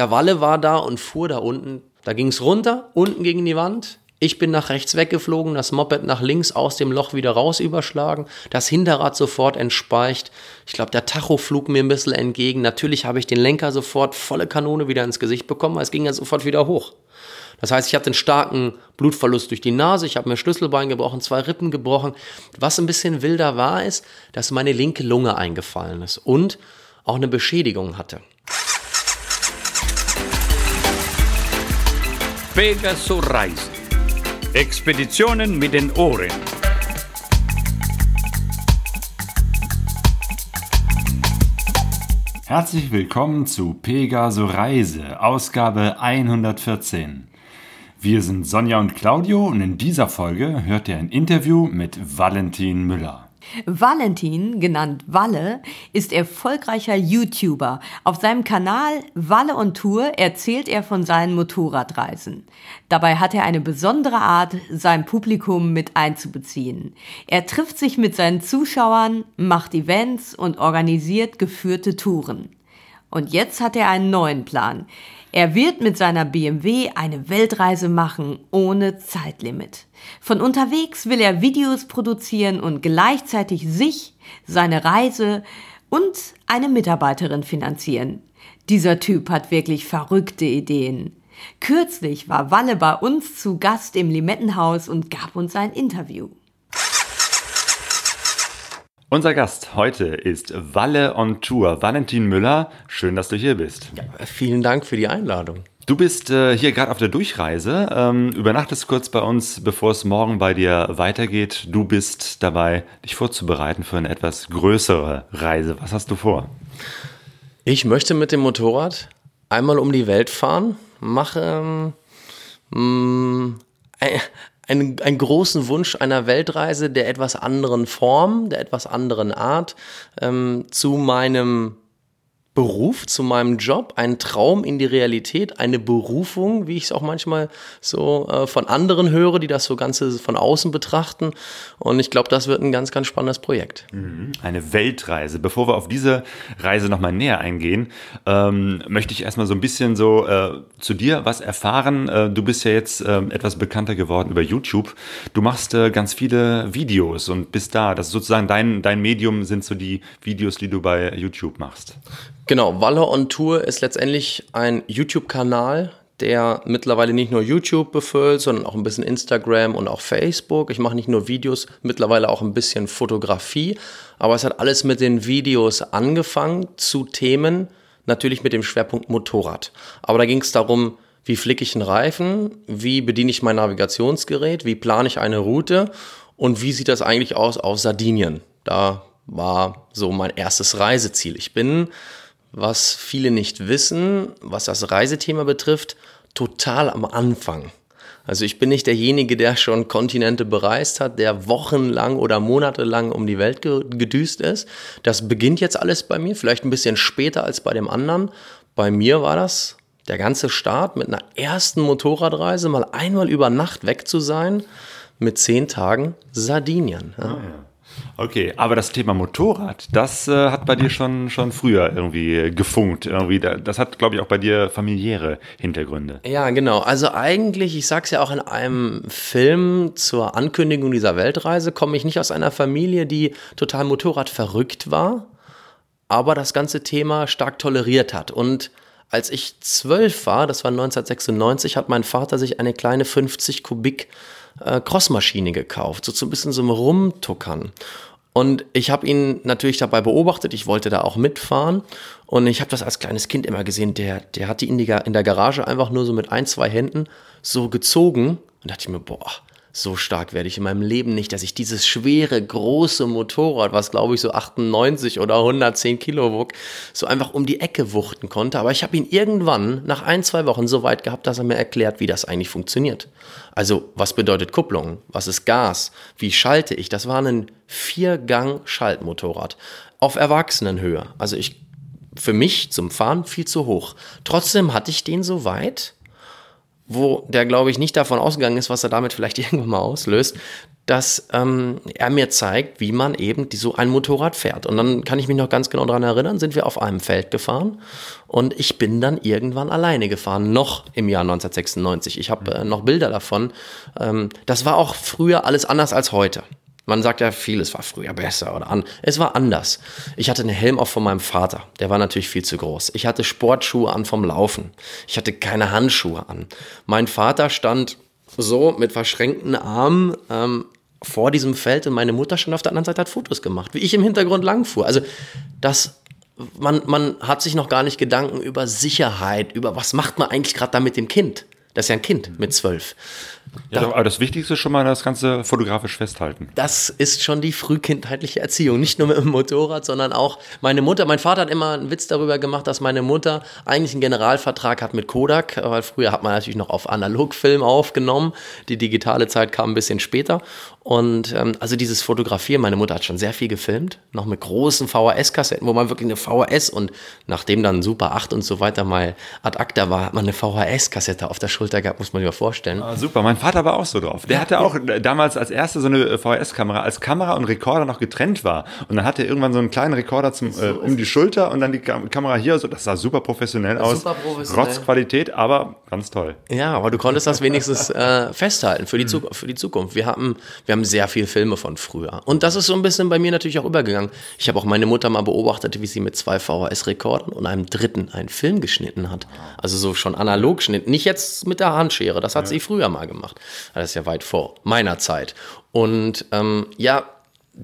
der Walle war da und fuhr da unten. Da ging es runter, unten gegen die Wand. Ich bin nach rechts weggeflogen, das Moped nach links aus dem Loch wieder raus überschlagen, das Hinterrad sofort entspeicht. Ich glaube, der Tacho flog mir ein bisschen entgegen. Natürlich habe ich den Lenker sofort volle Kanone wieder ins Gesicht bekommen, es ging ja sofort wieder hoch. Das heißt, ich hatte einen starken Blutverlust durch die Nase, ich habe mir Schlüsselbein gebrochen, zwei Rippen gebrochen. Was ein bisschen wilder war, ist, dass meine linke Lunge eingefallen ist und auch eine Beschädigung hatte. Pegasus Reisen. Expeditionen mit den Ohren. Herzlich willkommen zu Pegaso Reise, Ausgabe 114. Wir sind Sonja und Claudio und in dieser Folge hört ihr ein Interview mit Valentin Müller. Valentin, genannt Walle, ist erfolgreicher YouTuber. Auf seinem Kanal Walle on Tour erzählt er von seinen Motorradreisen. Dabei hat er eine besondere Art, sein Publikum mit einzubeziehen. Er trifft sich mit seinen Zuschauern, macht Events und organisiert geführte Touren. Und jetzt hat er einen neuen Plan. Er wird mit seiner BMW eine Weltreise machen ohne Zeitlimit. Von unterwegs will er Videos produzieren und gleichzeitig sich, seine Reise und eine Mitarbeiterin finanzieren. Dieser Typ hat wirklich verrückte Ideen. Kürzlich war Walle bei uns zu Gast im Limettenhaus und gab uns ein Interview. Unser Gast heute ist Walle on Tour. Valentin Müller, schön, dass du hier bist. Ja, vielen Dank für die Einladung. Du bist äh, hier gerade auf der Durchreise, ähm, übernachtest kurz bei uns, bevor es morgen bei dir weitergeht. Du bist dabei, dich vorzubereiten für eine etwas größere Reise. Was hast du vor? Ich möchte mit dem Motorrad einmal um die Welt fahren, mache ähm, einen, einen großen Wunsch einer Weltreise der etwas anderen Form, der etwas anderen Art ähm, zu meinem Beruf, zu meinem Job, ein Traum in die Realität, eine Berufung, wie ich es auch manchmal so äh, von anderen höre, die das so Ganze von außen betrachten. Und ich glaube, das wird ein ganz, ganz spannendes Projekt. Mhm. Eine Weltreise. Bevor wir auf diese Reise nochmal näher eingehen, ähm, möchte ich erstmal so ein bisschen so äh, zu dir was erfahren. Äh, du bist ja jetzt äh, etwas bekannter geworden über YouTube. Du machst äh, ganz viele Videos und bist da. Das ist sozusagen dein, dein Medium, sind so die Videos, die du bei YouTube machst. Genau, Walle on Tour ist letztendlich ein YouTube-Kanal, der mittlerweile nicht nur YouTube befüllt, sondern auch ein bisschen Instagram und auch Facebook. Ich mache nicht nur Videos, mittlerweile auch ein bisschen Fotografie, aber es hat alles mit den Videos angefangen zu Themen, natürlich mit dem Schwerpunkt Motorrad. Aber da ging es darum, wie flicke ich einen Reifen, wie bediene ich mein Navigationsgerät, wie plane ich eine Route und wie sieht das eigentlich aus auf Sardinien. Da war so mein erstes Reiseziel. Ich bin was viele nicht wissen, was das Reisethema betrifft, total am Anfang. Also ich bin nicht derjenige, der schon Kontinente bereist hat, der wochenlang oder monatelang um die Welt gedüst ist. Das beginnt jetzt alles bei mir, vielleicht ein bisschen später als bei dem anderen. Bei mir war das der ganze Start mit einer ersten Motorradreise, mal einmal über Nacht weg zu sein, mit zehn Tagen Sardinien. Ja. Ah, ja. Okay, aber das Thema Motorrad, das äh, hat bei dir schon, schon früher irgendwie gefunkt. Irgendwie, das hat, glaube ich, auch bei dir familiäre Hintergründe. Ja, genau. Also eigentlich, ich sag's ja auch in einem Film zur Ankündigung dieser Weltreise, komme ich nicht aus einer Familie, die total Motorrad verrückt war, aber das ganze Thema stark toleriert hat. Und als ich zwölf war, das war 1996, hat mein Vater sich eine kleine 50 Kubik äh, Crossmaschine gekauft, so, so ein bisschen so ein Rumtuckern. Und ich habe ihn natürlich dabei beobachtet, ich wollte da auch mitfahren. Und ich habe das als kleines Kind immer gesehen, der, der hat die in, die in der Garage einfach nur so mit ein, zwei Händen so gezogen. Und dachte ich mir, boah, so stark werde ich in meinem Leben nicht, dass ich dieses schwere, große Motorrad, was glaube ich so 98 oder 110 Kilo wog, so einfach um die Ecke wuchten konnte. Aber ich habe ihn irgendwann nach ein, zwei Wochen so weit gehabt, dass er mir erklärt, wie das eigentlich funktioniert. Also, was bedeutet Kupplung? Was ist Gas? Wie schalte ich? Das war ein Viergang-Schaltmotorrad auf Erwachsenenhöhe. Also ich, für mich zum Fahren viel zu hoch. Trotzdem hatte ich den so weit, wo der, glaube ich, nicht davon ausgegangen ist, was er damit vielleicht irgendwann mal auslöst, dass ähm, er mir zeigt, wie man eben so ein Motorrad fährt. Und dann kann ich mich noch ganz genau daran erinnern, sind wir auf einem Feld gefahren und ich bin dann irgendwann alleine gefahren, noch im Jahr 1996. Ich habe äh, noch Bilder davon. Ähm, das war auch früher alles anders als heute. Man sagt ja, vieles war früher besser oder an. Es war anders. Ich hatte einen Helm auf von meinem Vater. Der war natürlich viel zu groß. Ich hatte Sportschuhe an vom Laufen. Ich hatte keine Handschuhe an. Mein Vater stand so mit verschränkten Armen ähm, vor diesem Feld und meine Mutter stand auf der anderen Seite, hat Fotos gemacht, wie ich im Hintergrund langfuhr. Also das, man, man hat sich noch gar nicht Gedanken über Sicherheit, über was macht man eigentlich gerade da mit dem Kind. Das ist ja ein Kind mit zwölf. Ja, aber das Wichtigste ist schon mal das Ganze fotografisch festhalten. Das ist schon die frühkindheitliche Erziehung. Nicht nur mit dem Motorrad, sondern auch meine Mutter. Mein Vater hat immer einen Witz darüber gemacht, dass meine Mutter eigentlich einen Generalvertrag hat mit Kodak, weil früher hat man natürlich noch auf Analogfilm aufgenommen. Die digitale Zeit kam ein bisschen später. Und ähm, also dieses Fotografieren, meine Mutter hat schon sehr viel gefilmt, noch mit großen VHS-Kassetten, wo man wirklich eine VHS und nachdem dann Super 8 und so weiter mal ad acta war, hat man eine VHS-Kassette auf der Schulter gehabt, muss man sich mal vorstellen. Ah, super, mein Vater war auch so drauf. Der hatte auch damals als erste so eine VHS-Kamera, als Kamera und Rekorder noch getrennt war. Und dann hatte er irgendwann so einen kleinen Rekorder zum, äh, um die Schulter und dann die Kam Kamera hier. So, das sah super professionell aus. Super professionell. Rotzqualität, aber ganz toll. Ja, aber du konntest das wenigstens äh, festhalten für die, Zu für die Zukunft. Wir haben, wir haben sehr viele Filme von früher. Und das ist so ein bisschen bei mir natürlich auch übergegangen. Ich habe auch meine Mutter mal beobachtet, wie sie mit zwei VHS-Rekordern und einem dritten einen Film geschnitten hat. Also so schon analog geschnitten. Nicht jetzt mit der Handschere, das hat ja. sie früher mal gemacht. Das ist ja weit vor meiner Zeit. Und ähm, ja,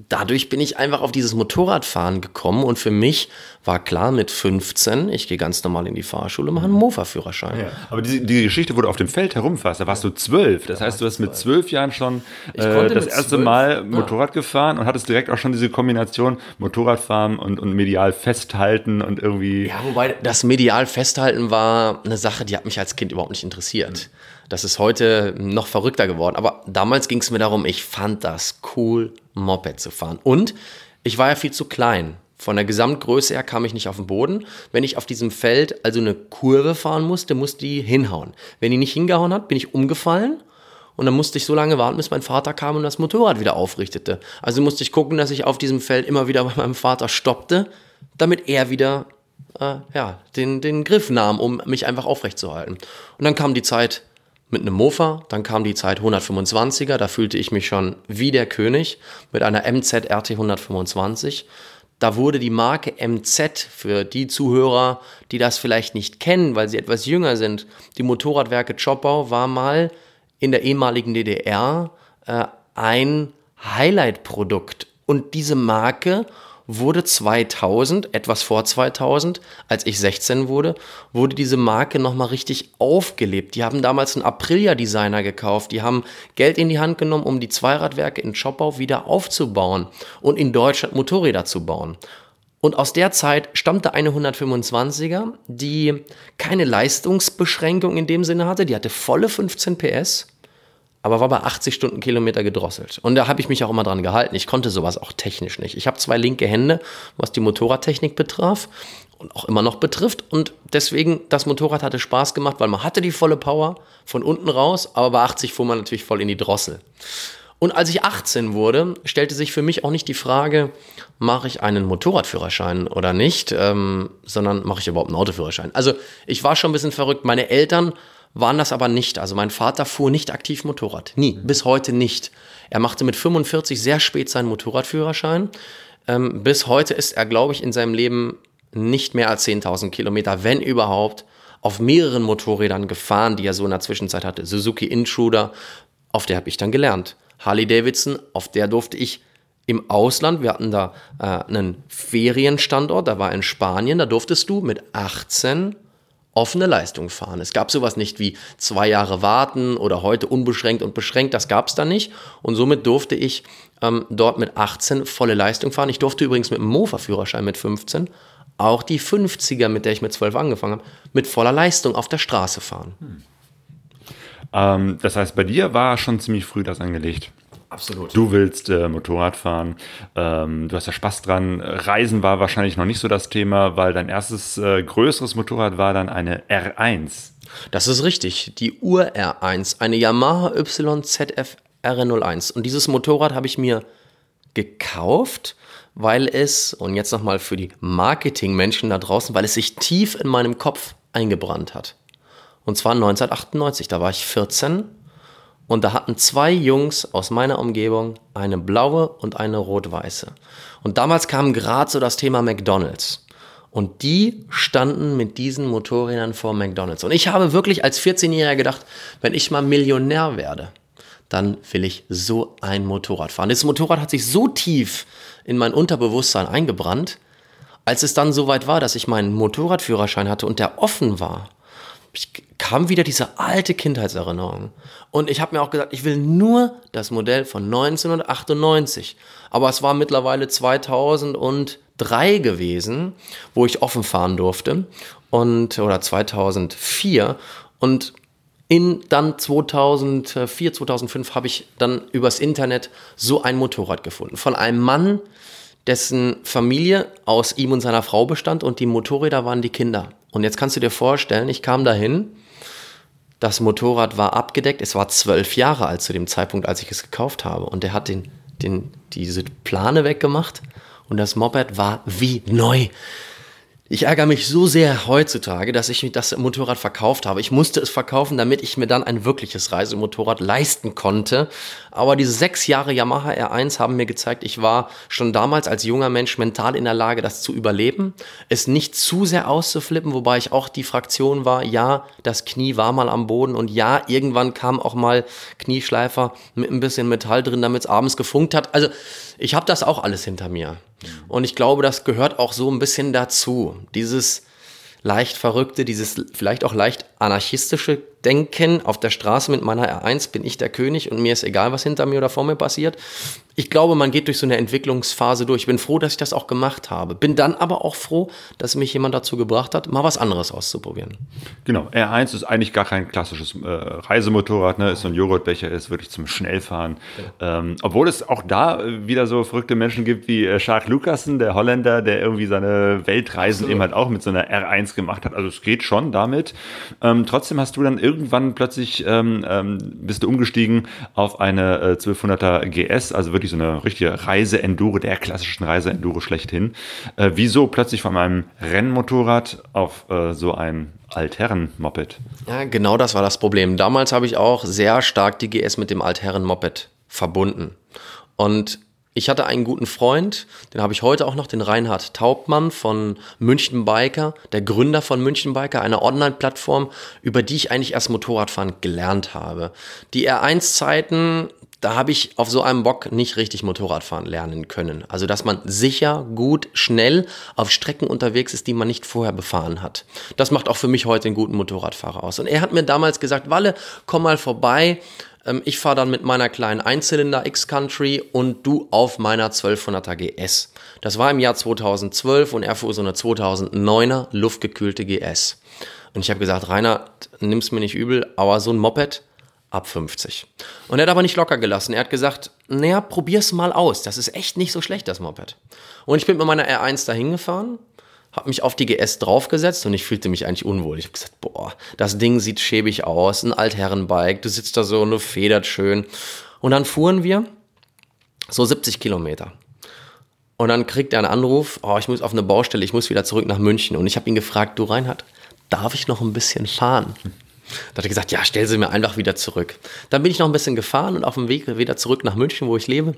dadurch bin ich einfach auf dieses Motorradfahren gekommen und für mich war klar mit 15, ich gehe ganz normal in die Fahrschule, mache einen Mofa-Führerschein. Ja, aber die, die, Geschichte, wo du auf dem Feld herumfährst, da warst du zwölf. Das heißt, du hast mit zwölf Jahren schon äh, das erste 12, Mal Motorrad ja. gefahren und hattest direkt auch schon diese Kombination Motorradfahren und, und medial festhalten und irgendwie. Ja, wobei das medial festhalten war eine Sache, die hat mich als Kind überhaupt nicht interessiert. Mhm. Das ist heute noch verrückter geworden. Aber damals ging es mir darum, ich fand das cool, Moped zu fahren. Und ich war ja viel zu klein. Von der Gesamtgröße her kam ich nicht auf den Boden. Wenn ich auf diesem Feld also eine Kurve fahren musste, musste die hinhauen. Wenn die nicht hingehauen hat, bin ich umgefallen. Und dann musste ich so lange warten, bis mein Vater kam und das Motorrad wieder aufrichtete. Also musste ich gucken, dass ich auf diesem Feld immer wieder bei meinem Vater stoppte, damit er wieder äh, ja, den, den Griff nahm, um mich einfach aufrechtzuerhalten. Und dann kam die Zeit mit einem Mofa, dann kam die Zeit 125er, da fühlte ich mich schon wie der König mit einer MZ RT 125. Da wurde die Marke MZ für die Zuhörer, die das vielleicht nicht kennen, weil sie etwas jünger sind. Die Motorradwerke Choppau war mal in der ehemaligen DDR äh, ein Highlight-Produkt. Und diese Marke wurde 2000, etwas vor 2000, als ich 16 wurde, wurde diese Marke nochmal richtig aufgelebt. Die haben damals einen Aprilia-Designer gekauft, die haben Geld in die Hand genommen, um die Zweiradwerke in Schoppau wieder aufzubauen und in Deutschland Motorräder zu bauen. Und aus der Zeit stammte eine 125er, die keine Leistungsbeschränkung in dem Sinne hatte, die hatte volle 15 PS aber war bei 80 Stundenkilometer gedrosselt. Und da habe ich mich auch immer dran gehalten. Ich konnte sowas auch technisch nicht. Ich habe zwei linke Hände, was die Motorradtechnik betraf und auch immer noch betrifft. Und deswegen, das Motorrad hatte Spaß gemacht, weil man hatte die volle Power von unten raus, aber bei 80 fuhr man natürlich voll in die Drossel. Und als ich 18 wurde, stellte sich für mich auch nicht die Frage, mache ich einen Motorradführerschein oder nicht, ähm, sondern mache ich überhaupt einen Autoführerschein. Also ich war schon ein bisschen verrückt. Meine Eltern waren das aber nicht. Also mein Vater fuhr nicht aktiv Motorrad. Nie. Bis heute nicht. Er machte mit 45 sehr spät seinen Motorradführerschein. Ähm, bis heute ist er, glaube ich, in seinem Leben nicht mehr als 10.000 Kilometer, wenn überhaupt, auf mehreren Motorrädern gefahren, die er so in der Zwischenzeit hatte. Suzuki Intruder, auf der habe ich dann gelernt. Harley Davidson, auf der durfte ich im Ausland, wir hatten da äh, einen Ferienstandort, da war in Spanien, da durftest du mit 18 offene Leistung fahren. Es gab sowas nicht wie zwei Jahre warten oder heute unbeschränkt und beschränkt, das gab es da nicht. Und somit durfte ich ähm, dort mit 18 volle Leistung fahren. Ich durfte übrigens mit dem Mofa-Führerschein mit 15 auch die 50er, mit der ich mit 12 angefangen habe, mit voller Leistung auf der Straße fahren. Hm. Ähm, das heißt, bei dir war schon ziemlich früh das angelegt. Absolut. Du willst äh, Motorrad fahren, ähm, du hast ja Spaß dran. Reisen war wahrscheinlich noch nicht so das Thema, weil dein erstes äh, größeres Motorrad war dann eine R1. Das ist richtig, die Ur-R1, eine Yamaha YZF RN01. Und dieses Motorrad habe ich mir gekauft, weil es, und jetzt nochmal für die Marketingmenschen da draußen, weil es sich tief in meinem Kopf eingebrannt hat. Und zwar 1998, da war ich 14 und da hatten zwei Jungs aus meiner Umgebung eine blaue und eine rot-weiße. Und damals kam gerade so das Thema McDonald's. Und die standen mit diesen Motorrädern vor McDonald's. Und ich habe wirklich als 14-Jähriger gedacht, wenn ich mal Millionär werde, dann will ich so ein Motorrad fahren. Das Motorrad hat sich so tief in mein Unterbewusstsein eingebrannt, als es dann soweit war, dass ich meinen Motorradführerschein hatte und der offen war, ich kam wieder diese alte Kindheitserinnerung. Und ich habe mir auch gesagt, ich will nur das Modell von 1998. Aber es war mittlerweile 2003 gewesen, wo ich offen fahren durfte. Und, oder 2004. Und in dann 2004, 2005 habe ich dann übers Internet so ein Motorrad gefunden. Von einem Mann, dessen Familie aus ihm und seiner Frau bestand und die Motorräder waren die Kinder. Und jetzt kannst du dir vorstellen, ich kam dahin, das Motorrad war abgedeckt, es war zwölf Jahre alt zu dem Zeitpunkt, als ich es gekauft habe. Und er hat den, den, diese Plane weggemacht und das Moped war wie neu. Ich ärgere mich so sehr heutzutage, dass ich das Motorrad verkauft habe. Ich musste es verkaufen, damit ich mir dann ein wirkliches Reisemotorrad leisten konnte. Aber diese sechs Jahre Yamaha R1 haben mir gezeigt, ich war schon damals als junger Mensch mental in der Lage, das zu überleben, es nicht zu sehr auszuflippen, wobei ich auch die Fraktion war, ja, das Knie war mal am Boden und ja, irgendwann kam auch mal Knieschleifer mit ein bisschen Metall drin, damit es abends gefunkt hat. Also ich habe das auch alles hinter mir. Und ich glaube, das gehört auch so ein bisschen dazu. Dieses leicht verrückte, dieses vielleicht auch leicht anarchistische Denken. Auf der Straße mit meiner R1 bin ich der König und mir ist egal, was hinter mir oder vor mir passiert. Ich glaube, man geht durch so eine Entwicklungsphase durch. Ich bin froh, dass ich das auch gemacht habe. Bin dann aber auch froh, dass mich jemand dazu gebracht hat, mal was anderes auszuprobieren. Genau, R1 ist eigentlich gar kein klassisches äh, Reisemotorrad, ne? ist so ein Joghurtbecher, ist wirklich zum Schnellfahren. Ja. Ähm, obwohl es auch da wieder so verrückte Menschen gibt wie äh, Charles Lucassen, der Holländer, der irgendwie seine Weltreisen Absolut. eben halt auch mit so einer R1 gemacht hat. Also es geht schon damit. Ähm, trotzdem hast du dann irgendwann plötzlich ähm, ähm bist du umgestiegen auf eine äh, 1200er GS, also wirklich so eine richtige Reise-Enduro, der klassischen Reise-Enduro schlechthin. Äh, wieso plötzlich von meinem Rennmotorrad auf äh, so ein Altherren-Moped? Ja, genau das war das Problem. Damals habe ich auch sehr stark die GS mit dem Altherren-Moped verbunden. Und ich hatte einen guten Freund, den habe ich heute auch noch, den Reinhard Taubmann von München Biker, der Gründer von München Biker, einer Online-Plattform, über die ich eigentlich erst Motorradfahren gelernt habe. Die R1-Zeiten, da habe ich auf so einem Bock nicht richtig Motorradfahren lernen können. Also, dass man sicher, gut, schnell auf Strecken unterwegs ist, die man nicht vorher befahren hat. Das macht auch für mich heute einen guten Motorradfahrer aus. Und er hat mir damals gesagt, Walle, komm mal vorbei ich fahre dann mit meiner kleinen Einzylinder X-Country und du auf meiner 1200er GS. Das war im Jahr 2012 und er fuhr so eine 2009er luftgekühlte GS. Und ich habe gesagt, Rainer, nimm's mir nicht übel, aber so ein Moped ab 50. Und er hat aber nicht locker gelassen. Er hat gesagt, naja, probier's mal aus. Das ist echt nicht so schlecht, das Moped. Und ich bin mit meiner R1 dahin gefahren habe mich auf die GS draufgesetzt und ich fühlte mich eigentlich unwohl. Ich habe gesagt, boah, das Ding sieht schäbig aus, ein Altherrenbike, du sitzt da so und du federt schön. Und dann fuhren wir so 70 Kilometer. Und dann kriegt er einen Anruf, oh, ich muss auf eine Baustelle, ich muss wieder zurück nach München. Und ich habe ihn gefragt, du Reinhard, darf ich noch ein bisschen fahren? Da hat er gesagt, ja, stell sie mir einfach wieder zurück. Dann bin ich noch ein bisschen gefahren und auf dem Weg wieder zurück nach München, wo ich lebe,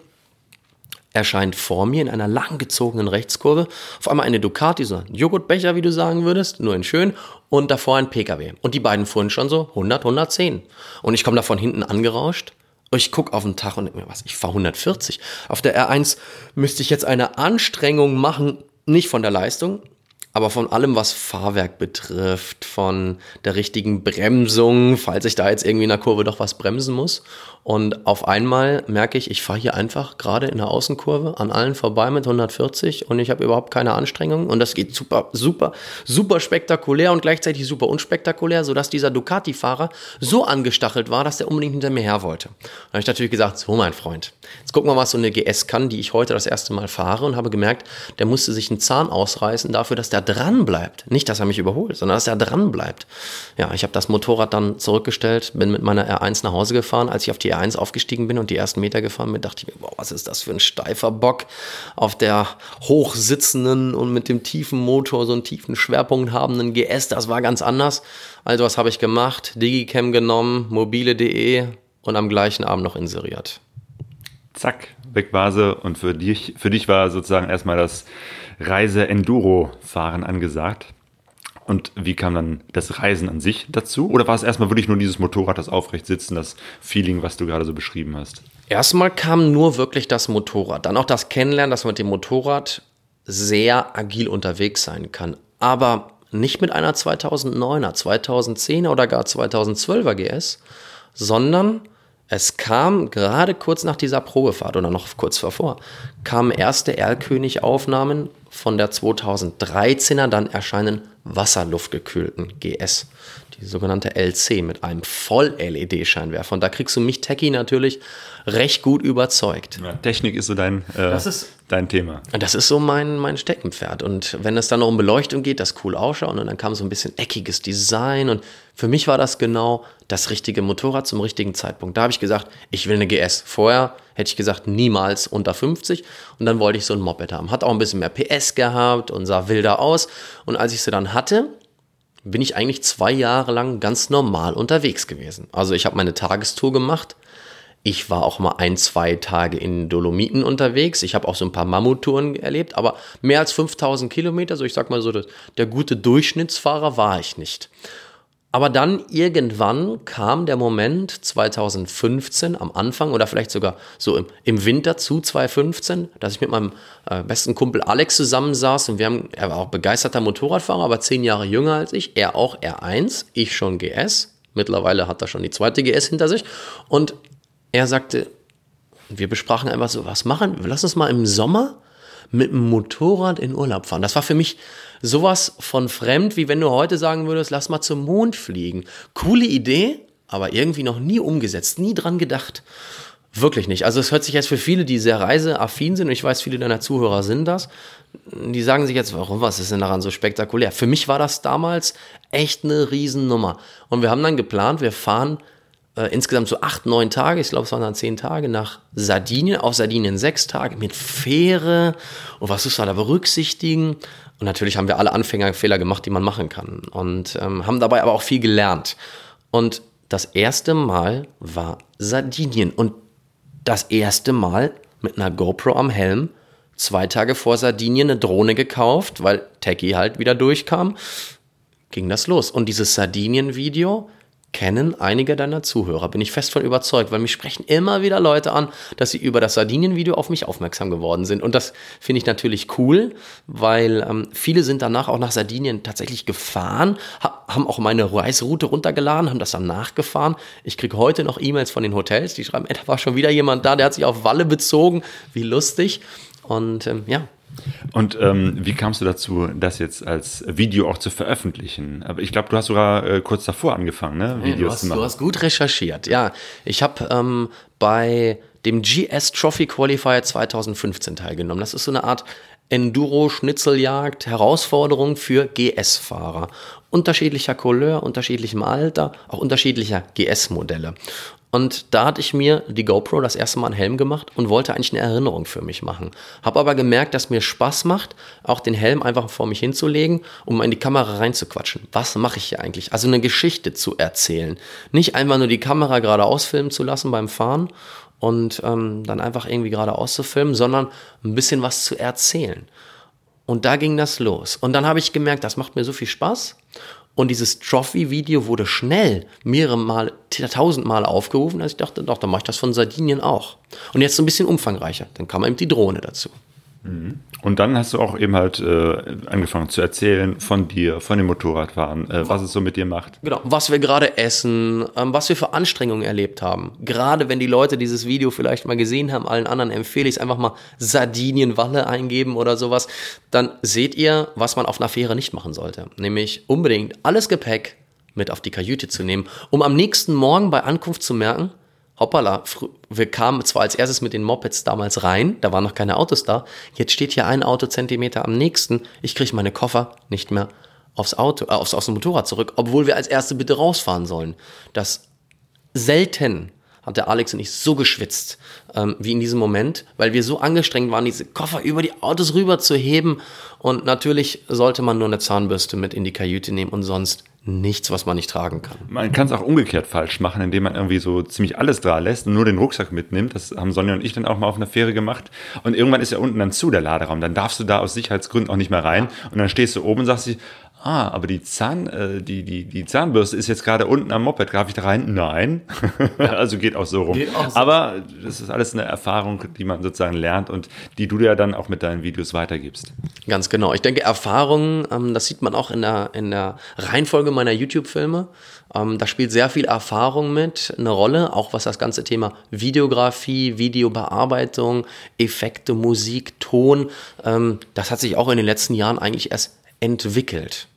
erscheint vor mir in einer langgezogenen Rechtskurve auf einmal eine Ducati, so ein Joghurtbecher, wie du sagen würdest, nur in schön, und davor ein PKW. Und die beiden fuhren schon so 100, 110. Und ich komme da von hinten angerauscht. Und ich gucke auf den Tag und denke mir, was, ich fahre 140. Auf der R1 müsste ich jetzt eine Anstrengung machen, nicht von der Leistung, aber von allem, was Fahrwerk betrifft, von der richtigen Bremsung, falls ich da jetzt irgendwie in der Kurve doch was bremsen muss. Und auf einmal merke ich, ich fahre hier einfach gerade in der Außenkurve an allen vorbei mit 140 und ich habe überhaupt keine Anstrengung und das geht super, super, super spektakulär und gleichzeitig super unspektakulär, sodass dieser Ducati-Fahrer so angestachelt war, dass er unbedingt hinter mir her wollte. Da habe ich natürlich gesagt, so mein Freund, jetzt gucken wir mal, was so eine GS kann, die ich heute das erste Mal fahre und habe gemerkt, der musste sich einen Zahn ausreißen dafür, dass der dran bleibt. Nicht, dass er mich überholt, sondern dass er dran bleibt. Ja, ich habe das Motorrad dann zurückgestellt, bin mit meiner R1 nach Hause gefahren. Als ich auf die R1 aufgestiegen bin und die ersten Meter gefahren bin, dachte ich mir, boah, was ist das für ein steifer Bock auf der hochsitzenden und mit dem tiefen Motor, so einen tiefen Schwerpunkt habenden GS. Das war ganz anders. Also was habe ich gemacht? Digicam genommen, mobile.de und am gleichen Abend noch inseriert. Zack, weg war sie und für dich, für dich war sozusagen erstmal das Reise-Enduro-Fahren angesagt. Und wie kam dann das Reisen an sich dazu? Oder war es erstmal wirklich nur dieses Motorrad, das aufrecht sitzen, das Feeling, was du gerade so beschrieben hast? Erstmal kam nur wirklich das Motorrad. Dann auch das Kennenlernen, dass man mit dem Motorrad sehr agil unterwegs sein kann. Aber nicht mit einer 2009er, 2010er oder gar 2012er GS, sondern es kam gerade kurz nach dieser Probefahrt oder noch kurz davor, kamen erste Erlkönig-Aufnahmen von der 2013er dann erscheinen wasserluftgekühlten GS, die sogenannte LC mit einem Voll-LED-Scheinwerfer. Und da kriegst du mich, Techie, natürlich recht gut überzeugt. Ja, Technik ist so dein, äh, ist, dein Thema. Das ist so mein, mein Steckenpferd. Und wenn es dann noch um Beleuchtung geht, das cool ausschauen und dann kam so ein bisschen eckiges Design. Und für mich war das genau das richtige Motorrad zum richtigen Zeitpunkt. Da habe ich gesagt, ich will eine GS. Vorher hätte ich gesagt, niemals unter 50. Und dann wollte ich so ein Moped haben. Hat auch ein bisschen mehr PS gehabt und sah wilder aus. Und als ich sie dann hatte, bin ich eigentlich zwei Jahre lang ganz normal unterwegs gewesen. Also ich habe meine Tagestour gemacht. Ich war auch mal ein, zwei Tage in Dolomiten unterwegs. Ich habe auch so ein paar Mammuttouren erlebt, aber mehr als 5000 Kilometer, so ich sag mal so, der gute Durchschnittsfahrer war ich nicht. Aber dann irgendwann kam der Moment 2015 am Anfang oder vielleicht sogar so im, im Winter zu 2015, dass ich mit meinem äh, besten Kumpel Alex zusammensaß und wir haben, er war auch begeisterter Motorradfahrer, aber zehn Jahre jünger als ich, er auch R1, ich schon GS. Mittlerweile hat er schon die zweite GS hinter sich und er sagte, wir besprachen einfach so, was machen, lass uns mal im Sommer mit dem Motorrad in Urlaub fahren. Das war für mich sowas von fremd, wie wenn du heute sagen würdest, lass mal zum Mond fliegen. Coole Idee, aber irgendwie noch nie umgesetzt, nie dran gedacht. Wirklich nicht. Also es hört sich jetzt für viele, die sehr reiseaffin sind, und ich weiß, viele deiner Zuhörer sind das, die sagen sich jetzt, warum, was ist denn daran so spektakulär? Für mich war das damals echt eine Riesennummer. Und wir haben dann geplant, wir fahren äh, insgesamt so acht, neun Tage, ich glaube es waren dann zehn Tage, nach Sardinien, auf Sardinien sechs Tage mit Fähre und was ist da da berücksichtigen? Und natürlich haben wir alle Anfängerfehler gemacht, die man machen kann. Und ähm, haben dabei aber auch viel gelernt. Und das erste Mal war Sardinien. Und das erste Mal mit einer GoPro am Helm. Zwei Tage vor Sardinien eine Drohne gekauft, weil Techie halt wieder durchkam. Ging das los. Und dieses Sardinien-Video kennen einige deiner Zuhörer, bin ich fest von überzeugt, weil mich sprechen immer wieder Leute an, dass sie über das Sardinien-Video auf mich aufmerksam geworden sind. Und das finde ich natürlich cool, weil ähm, viele sind danach auch nach Sardinien tatsächlich gefahren, ha haben auch meine Reiseroute runtergeladen, haben das dann nachgefahren. Ich kriege heute noch E-Mails von den Hotels, die schreiben, ey, da war schon wieder jemand da, der hat sich auf Walle bezogen, wie lustig. Und ähm, ja, und ähm, wie kamst du dazu, das jetzt als Video auch zu veröffentlichen? Aber ich glaube, du hast sogar äh, kurz davor angefangen, ne? Videos du hast, zu machen. Du hast gut recherchiert, ja. Ich habe ähm, bei dem GS Trophy Qualifier 2015 teilgenommen. Das ist so eine Art Enduro-Schnitzeljagd, Herausforderung für GS-Fahrer. Unterschiedlicher Couleur, unterschiedlichem Alter, auch unterschiedlicher GS-Modelle. Und da hatte ich mir die GoPro das erste Mal einen Helm gemacht und wollte eigentlich eine Erinnerung für mich machen. Habe aber gemerkt, dass mir Spaß macht, auch den Helm einfach vor mich hinzulegen, um in die Kamera reinzuquatschen. Was mache ich hier eigentlich? Also eine Geschichte zu erzählen. Nicht einfach nur die Kamera gerade ausfilmen zu lassen beim Fahren und ähm, dann einfach irgendwie gerade auszufilmen, sondern ein bisschen was zu erzählen. Und da ging das los. Und dann habe ich gemerkt, das macht mir so viel Spaß. Und dieses Trophy-Video wurde schnell mehrere Mal, tausendmal aufgerufen, als ich dachte, doch, dann mache ich das von Sardinien auch. Und jetzt so ein bisschen umfangreicher. Dann kam eben die Drohne dazu. Mhm. Und dann hast du auch eben halt äh, angefangen zu erzählen von dir, von dem Motorradfahren, äh, was es so mit dir macht. Genau, was wir gerade essen, ähm, was wir für Anstrengungen erlebt haben. Gerade wenn die Leute dieses Video vielleicht mal gesehen haben, allen anderen empfehle ich es einfach mal Sardinienwalle eingeben oder sowas. Dann seht ihr, was man auf einer Fähre nicht machen sollte. Nämlich unbedingt alles Gepäck mit auf die Kajüte zu nehmen, um am nächsten Morgen bei Ankunft zu merken, hoppala, wir kamen zwar als erstes mit den Mopeds damals rein, da waren noch keine Autos da, jetzt steht hier ein Autozentimeter am nächsten, ich kriege meine Koffer nicht mehr aufs Auto, äh, aufs, aufs Motorrad zurück, obwohl wir als Erste bitte rausfahren sollen. Das selten hat der Alex und ich so geschwitzt ähm, wie in diesem Moment, weil wir so angestrengt waren, diese Koffer über die Autos rüber zu heben. Und natürlich sollte man nur eine Zahnbürste mit in die Kajüte nehmen und sonst nichts, was man nicht tragen kann. Man kann es auch umgekehrt falsch machen, indem man irgendwie so ziemlich alles da lässt und nur den Rucksack mitnimmt. Das haben Sonja und ich dann auch mal auf einer Fähre gemacht. Und irgendwann ist ja unten dann zu der Laderaum. Dann darfst du da aus Sicherheitsgründen auch nicht mehr rein. Und dann stehst du oben und sagst, ah, aber die, Zahn, äh, die, die, die Zahnbürste ist jetzt gerade unten am Moped. Darf ich da rein? Nein. also geht auch so rum. Geht Auch so. Aber das ist alles eine Erfahrung, die man sozusagen lernt und die du ja dann auch mit deinen Videos weitergibst. Ganz genau. Ich denke, Erfahrungen, ähm, das sieht man auch in der, in der Reihenfolge meiner YouTube-Filme. Ähm, da spielt sehr viel Erfahrung mit eine Rolle, auch was das ganze Thema Videografie, Videobearbeitung, Effekte, Musik, Ton, ähm, das hat sich auch in den letzten Jahren eigentlich erst entwickelt.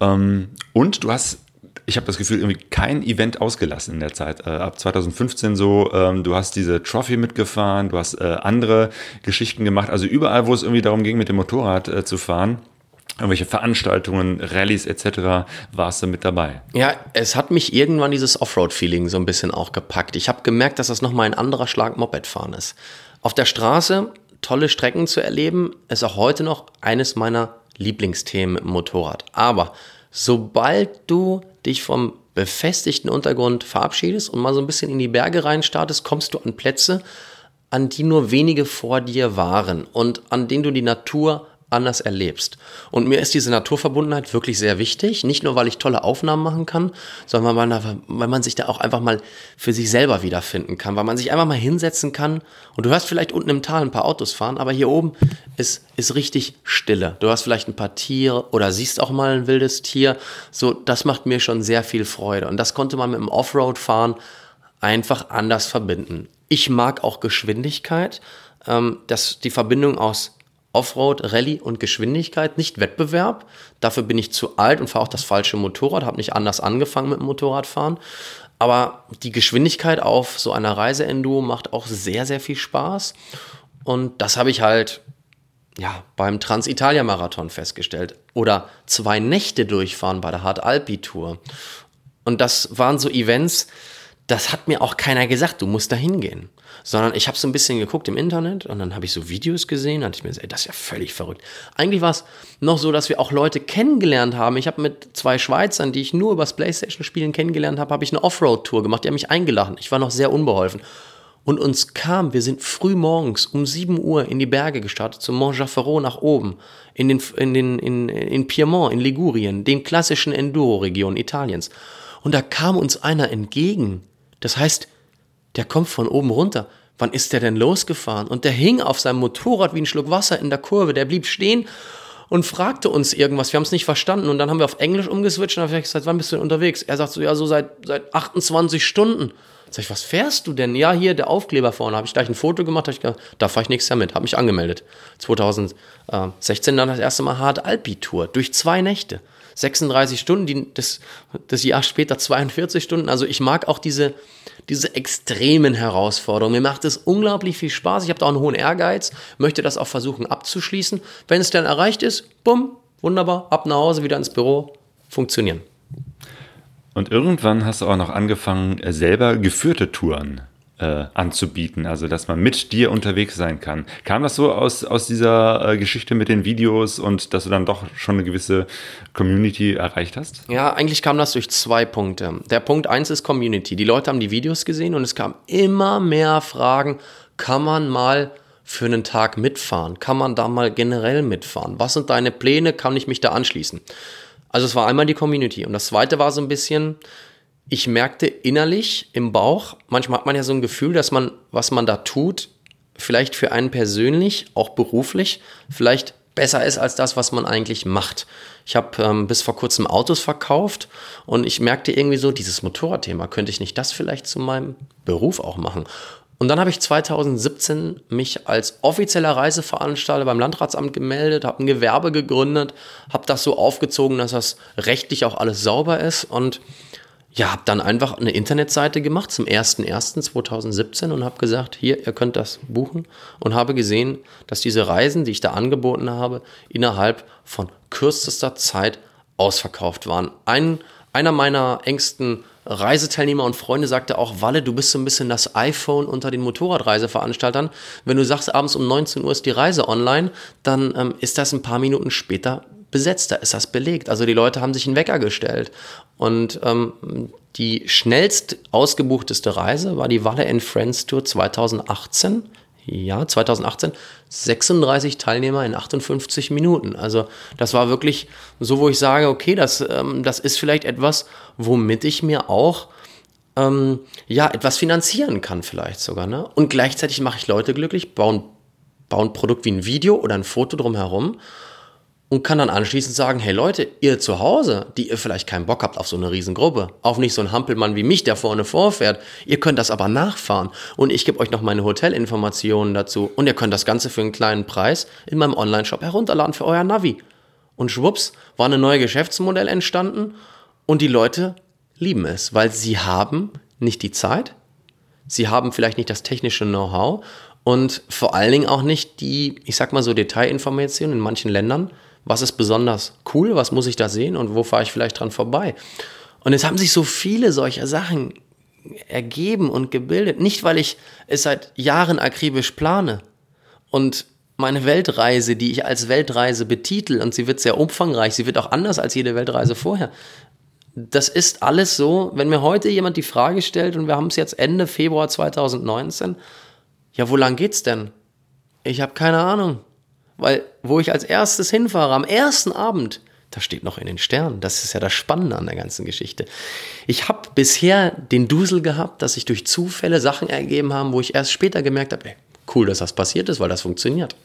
Ähm, und du hast ich habe das Gefühl, irgendwie kein Event ausgelassen in der Zeit. Äh, ab 2015 so, ähm, du hast diese Trophy mitgefahren, du hast äh, andere Geschichten gemacht. Also überall, wo es irgendwie darum ging, mit dem Motorrad äh, zu fahren, irgendwelche Veranstaltungen, Rallyes etc., warst du mit dabei? Ja, es hat mich irgendwann dieses Offroad-Feeling so ein bisschen auch gepackt. Ich habe gemerkt, dass das nochmal ein anderer Schlag Mopedfahren ist. Auf der Straße tolle Strecken zu erleben, ist auch heute noch eines meiner Lieblingsthemen im Motorrad. Aber sobald du dich vom befestigten Untergrund verabschiedest und mal so ein bisschen in die Berge rein startest, kommst du an Plätze, an die nur wenige vor dir waren und an denen du die Natur anders erlebst. Und mir ist diese Naturverbundenheit wirklich sehr wichtig. Nicht nur, weil ich tolle Aufnahmen machen kann, sondern weil man, weil man sich da auch einfach mal für sich selber wiederfinden kann, weil man sich einfach mal hinsetzen kann. Und du hörst vielleicht unten im Tal ein paar Autos fahren, aber hier oben ist, ist richtig Stille. Du hast vielleicht ein paar Tiere oder siehst auch mal ein wildes Tier. So, das macht mir schon sehr viel Freude. Und das konnte man mit dem Offroad-Fahren einfach anders verbinden. Ich mag auch Geschwindigkeit. Ähm, das, die Verbindung aus Offroad, Rallye und Geschwindigkeit, nicht Wettbewerb. Dafür bin ich zu alt und fahre auch das falsche Motorrad, habe nicht anders angefangen mit dem Motorradfahren. Aber die Geschwindigkeit auf so einer Reise-Enduro macht auch sehr, sehr viel Spaß. Und das habe ich halt ja, beim Transitalia-Marathon festgestellt. Oder zwei Nächte durchfahren bei der Hard Alpi Tour. Und das waren so Events, das hat mir auch keiner gesagt, du musst da hingehen. Sondern ich habe so ein bisschen geguckt im Internet und dann habe ich so Videos gesehen, und ich mir gesagt, ey, das ist ja völlig verrückt. Eigentlich war es noch so, dass wir auch Leute kennengelernt haben. Ich habe mit zwei Schweizern, die ich nur übers Playstation-Spielen kennengelernt habe, habe ich eine Offroad-Tour gemacht. Die haben mich eingeladen. Ich war noch sehr unbeholfen. Und uns kam, wir sind früh morgens um 7 Uhr in die Berge gestartet, zum Mont Jafferot nach oben, in, den, in, den, in, in Piemont, in Ligurien, den klassischen Enduro-Regionen Italiens. Und da kam uns einer entgegen, das heißt, der kommt von oben runter. Wann ist der denn losgefahren? Und der hing auf seinem Motorrad wie ein Schluck Wasser in der Kurve. Der blieb stehen und fragte uns irgendwas. Wir haben es nicht verstanden. Und dann haben wir auf Englisch umgeswitcht und habe gesagt, wann bist du denn unterwegs? Er sagt so, ja, so seit, seit 28 Stunden. Sag ich, was fährst du denn? Ja, hier der Aufkleber vorne. Habe ich gleich ein Foto gemacht, ich gedacht, da fahre ich nächstes Jahr mit. Habe mich angemeldet. 2016 dann das erste Mal Hard Alpi Tour durch zwei Nächte. 36 Stunden, die, das, das Jahr später 42 Stunden. Also ich mag auch diese, diese extremen Herausforderungen. Mir macht es unglaublich viel Spaß. Ich habe da auch einen hohen Ehrgeiz, möchte das auch versuchen abzuschließen. Wenn es dann erreicht ist, bumm, wunderbar, ab nach Hause, wieder ins Büro, funktionieren. Und irgendwann hast du auch noch angefangen, selber geführte Touren äh, anzubieten, also dass man mit dir unterwegs sein kann. Kam das so aus, aus dieser äh, Geschichte mit den Videos und dass du dann doch schon eine gewisse Community erreicht hast? Ja, eigentlich kam das durch zwei Punkte. Der Punkt eins ist Community. Die Leute haben die Videos gesehen und es kamen immer mehr Fragen, kann man mal für einen Tag mitfahren? Kann man da mal generell mitfahren? Was sind deine Pläne? Kann ich mich da anschließen? Also es war einmal die Community und das zweite war so ein bisschen, ich merkte innerlich im Bauch, manchmal hat man ja so ein Gefühl, dass man, was man da tut, vielleicht für einen persönlich, auch beruflich, vielleicht besser ist als das, was man eigentlich macht. Ich habe ähm, bis vor kurzem Autos verkauft und ich merkte irgendwie so, dieses Motorradthema, könnte ich nicht das vielleicht zu meinem Beruf auch machen? Und dann habe ich 2017 mich als offizieller Reiseveranstalter beim Landratsamt gemeldet, habe ein Gewerbe gegründet, habe das so aufgezogen, dass das rechtlich auch alles sauber ist und ja, habe dann einfach eine Internetseite gemacht zum 01.01.2017 und habe gesagt, hier, ihr könnt das buchen und habe gesehen, dass diese Reisen, die ich da angeboten habe, innerhalb von kürzester Zeit ausverkauft waren. Ein, einer meiner engsten Reiseteilnehmer und Freunde sagte auch, Walle, du bist so ein bisschen das iPhone unter den Motorradreiseveranstaltern. Wenn du sagst, abends um 19 Uhr ist die Reise online, dann ähm, ist das ein paar Minuten später besetzt, da ist das belegt. Also die Leute haben sich einen Wecker gestellt. Und ähm, die schnellst ausgebuchteste Reise war die Walle and Friends Tour 2018. Ja, 2018. 36 Teilnehmer in 58 Minuten. Also das war wirklich so, wo ich sage, okay, das, ähm, das ist vielleicht etwas, womit ich mir auch ähm, ja, etwas finanzieren kann vielleicht sogar. Ne? Und gleichzeitig mache ich Leute glücklich, baue, baue ein Produkt wie ein Video oder ein Foto drumherum und kann dann anschließend sagen, hey Leute, ihr zu Hause, die ihr vielleicht keinen Bock habt auf so eine Riesengruppe, auf nicht so einen Hampelmann wie mich, der vorne vorfährt, ihr könnt das aber nachfahren und ich gebe euch noch meine Hotelinformationen dazu und ihr könnt das Ganze für einen kleinen Preis in meinem Online-Shop herunterladen für euer Navi. Und schwupps, war ein neues Geschäftsmodell entstanden und die Leute lieben es, weil sie haben nicht die Zeit, sie haben vielleicht nicht das technische Know-how und vor allen Dingen auch nicht die, ich sag mal so Detailinformationen in manchen Ländern, was ist besonders cool, was muss ich da sehen und wo fahre ich vielleicht dran vorbei. Und es haben sich so viele solcher Sachen ergeben und gebildet. Nicht, weil ich es seit Jahren akribisch plane und meine Weltreise, die ich als Weltreise betitel, und sie wird sehr umfangreich, sie wird auch anders als jede Weltreise vorher. Das ist alles so, wenn mir heute jemand die Frage stellt, und wir haben es jetzt Ende Februar 2019, ja, wo lang geht's denn? Ich habe keine Ahnung. Weil, wo ich als erstes hinfahre, am ersten Abend, das steht noch in den Sternen. Das ist ja das Spannende an der ganzen Geschichte. Ich habe bisher den Dusel gehabt, dass sich durch Zufälle Sachen ergeben haben, wo ich erst später gemerkt habe, cool, dass das passiert ist, weil das funktioniert.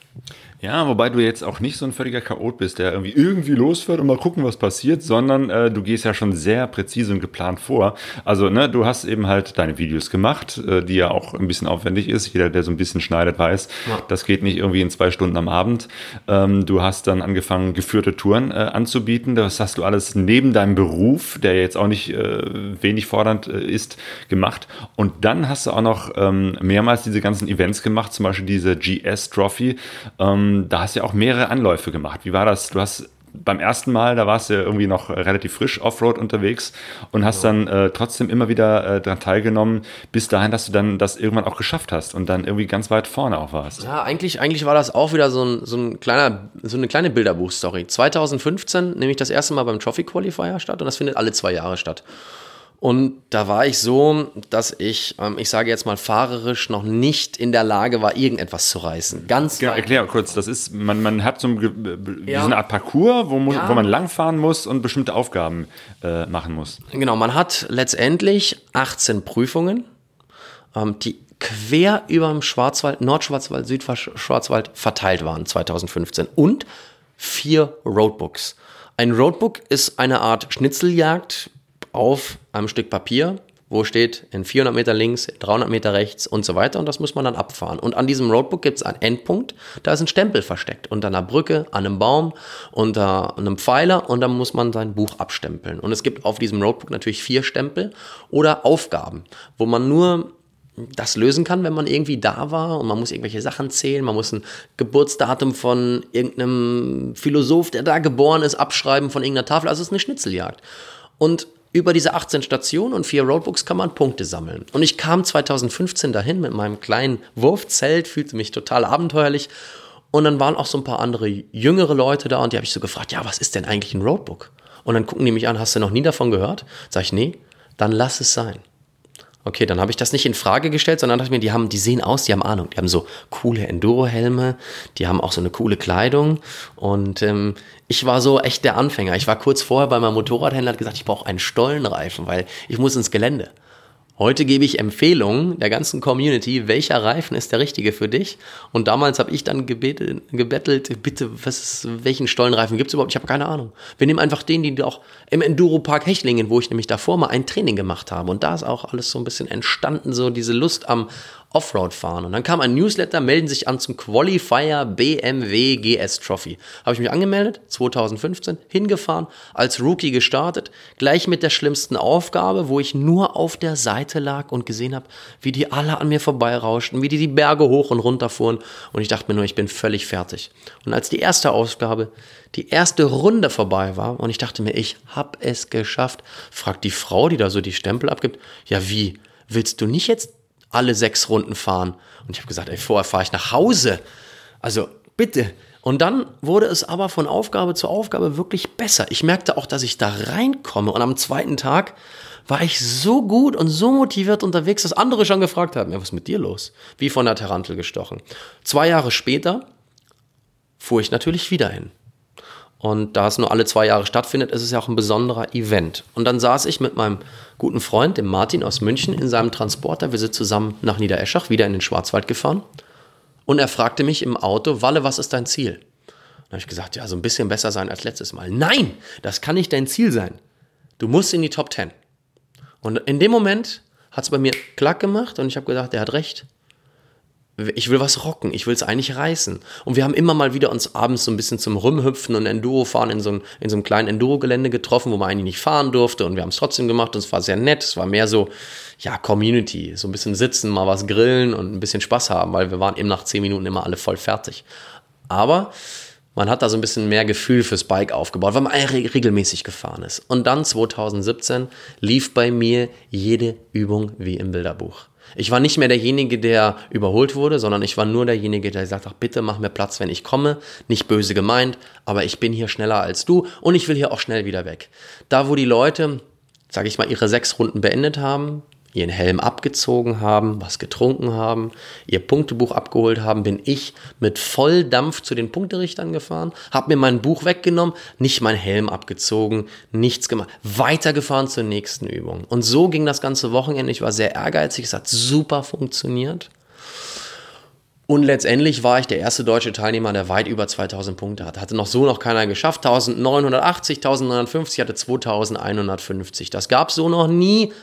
Ja, wobei du jetzt auch nicht so ein völliger Chaot bist, der irgendwie irgendwie losfährt und mal gucken, was passiert, sondern äh, du gehst ja schon sehr präzise und geplant vor. Also, ne, du hast eben halt deine Videos gemacht, äh, die ja auch ein bisschen aufwendig ist. Jeder, der so ein bisschen schneidet, weiß, ja. das geht nicht irgendwie in zwei Stunden am Abend. Ähm, du hast dann angefangen, geführte Touren äh, anzubieten. Das hast du alles neben deinem Beruf, der jetzt auch nicht äh, wenig fordernd äh, ist, gemacht. Und dann hast du auch noch ähm, mehrmals diese ganzen Events gemacht, zum Beispiel diese GS Trophy. Ähm, ähm, da hast du ja auch mehrere Anläufe gemacht. Wie war das? Du hast beim ersten Mal, da warst du ja irgendwie noch relativ frisch Offroad unterwegs und hast ja. dann äh, trotzdem immer wieder äh, daran teilgenommen, bis dahin, dass du dann das irgendwann auch geschafft hast und dann irgendwie ganz weit vorne auch warst. Ja, eigentlich, eigentlich war das auch wieder so ein, so ein kleiner, so eine kleine Bilderbuch-Story. 2015 nehme ich das erste Mal beim Trophy Qualifier statt und das findet alle zwei Jahre statt. Und da war ich so, dass ich, ähm, ich sage jetzt mal fahrerisch, noch nicht in der Lage war, irgendetwas zu reißen. Ganz genau, erklär kurz, das ist, man, man hat so, ein, ja. so eine Art Parcours, wo, ja. wo man langfahren muss und bestimmte Aufgaben äh, machen muss. Genau, man hat letztendlich 18 Prüfungen, ähm, die quer über dem Schwarzwald, Nordschwarzwald, Südschwarzwald verteilt waren 2015 und vier Roadbooks. Ein Roadbook ist eine Art Schnitzeljagd auf einem Stück Papier, wo steht in 400 Meter links, 300 Meter rechts und so weiter und das muss man dann abfahren. Und an diesem Roadbook gibt es einen Endpunkt, da ist ein Stempel versteckt, unter einer Brücke, an einem Baum, unter einem Pfeiler und dann muss man sein Buch abstempeln. Und es gibt auf diesem Roadbook natürlich vier Stempel oder Aufgaben, wo man nur das lösen kann, wenn man irgendwie da war und man muss irgendwelche Sachen zählen, man muss ein Geburtsdatum von irgendeinem Philosoph, der da geboren ist, abschreiben von irgendeiner Tafel. Also es ist eine Schnitzeljagd. Und über diese 18 Stationen und vier Roadbooks kann man Punkte sammeln. Und ich kam 2015 dahin mit meinem kleinen Wurfzelt, fühlte mich total abenteuerlich. Und dann waren auch so ein paar andere jüngere Leute da und die habe ich so gefragt, ja, was ist denn eigentlich ein Roadbook? Und dann gucken die mich an, hast du noch nie davon gehört? Sag ich, nee, dann lass es sein. Okay, dann habe ich das nicht in Frage gestellt, sondern dachte mir, die haben, die sehen aus, die haben Ahnung, die haben so coole Enduro-Helme, die haben auch so eine coole Kleidung und ähm, ich war so echt der Anfänger. Ich war kurz vorher bei meinem Motorradhändler, hat gesagt, ich brauche einen Stollenreifen, weil ich muss ins Gelände. Heute gebe ich Empfehlungen der ganzen Community, welcher Reifen ist der richtige für dich. Und damals habe ich dann gebetet, gebettelt, bitte, ist, welchen Stollenreifen gibt es überhaupt? Ich habe keine Ahnung. Wir nehmen einfach den, die auch im Enduropark Hechlingen, wo ich nämlich davor mal ein Training gemacht habe. Und da ist auch alles so ein bisschen entstanden, so diese Lust am Offroad fahren. Und dann kam ein Newsletter, melden sich an zum Qualifier BMW GS Trophy. Habe ich mich angemeldet, 2015, hingefahren, als Rookie gestartet, gleich mit der schlimmsten Aufgabe, wo ich nur auf der Seite lag und gesehen habe, wie die alle an mir vorbeirauschten, wie die die Berge hoch und runter fuhren. Und ich dachte mir nur, ich bin völlig fertig. Und als die erste Aufgabe, die erste Runde vorbei war und ich dachte mir, ich habe es geschafft, fragt die Frau, die da so die Stempel abgibt, ja wie, willst du nicht jetzt alle sechs Runden fahren. Und ich habe gesagt, ey, vorher fahre ich nach Hause. Also bitte. Und dann wurde es aber von Aufgabe zu Aufgabe wirklich besser. Ich merkte auch, dass ich da reinkomme. Und am zweiten Tag war ich so gut und so motiviert unterwegs, dass andere schon gefragt haben, ja, was ist mit dir los? Wie von der Tarantel gestochen. Zwei Jahre später fuhr ich natürlich wieder hin. Und da es nur alle zwei Jahre stattfindet, ist es ja auch ein besonderer Event. Und dann saß ich mit meinem guten Freund, dem Martin aus München, in seinem Transporter. Wir sind zusammen nach Niedereschach, wieder in den Schwarzwald gefahren. Und er fragte mich im Auto, Walle, was ist dein Ziel? Dann habe ich gesagt, ja, so ein bisschen besser sein als letztes Mal. Nein, das kann nicht dein Ziel sein. Du musst in die Top Ten. Und in dem Moment hat es bei mir klack gemacht und ich habe gedacht, der hat recht ich will was rocken, ich will es eigentlich reißen. Und wir haben immer mal wieder uns abends so ein bisschen zum Rumhüpfen und Enduro-Fahren in so, ein, in so einem kleinen Enduro-Gelände getroffen, wo man eigentlich nicht fahren durfte. Und wir haben es trotzdem gemacht und es war sehr nett. Es war mehr so, ja, Community. So ein bisschen sitzen, mal was grillen und ein bisschen Spaß haben, weil wir waren eben nach zehn Minuten immer alle voll fertig. Aber man hat da so ein bisschen mehr Gefühl fürs Bike aufgebaut, weil man regelmäßig gefahren ist. Und dann 2017 lief bei mir jede Übung wie im Bilderbuch. Ich war nicht mehr derjenige, der überholt wurde, sondern ich war nur derjenige, der sagt, ach bitte mach mir Platz, wenn ich komme. Nicht böse gemeint, aber ich bin hier schneller als du und ich will hier auch schnell wieder weg. Da, wo die Leute, sage ich mal, ihre sechs Runden beendet haben, ihren Helm abgezogen haben, was getrunken haben, ihr Punktebuch abgeholt haben, bin ich mit Volldampf zu den Punkterichtern gefahren, habe mir mein Buch weggenommen, nicht mein Helm abgezogen, nichts gemacht, weitergefahren zur nächsten Übung. Und so ging das ganze Wochenende. Ich war sehr ehrgeizig, es hat super funktioniert. Und letztendlich war ich der erste deutsche Teilnehmer, der weit über 2000 Punkte hatte. Hatte noch so noch keiner geschafft. 1980, 1950, hatte 2150. Das gab es so noch nie.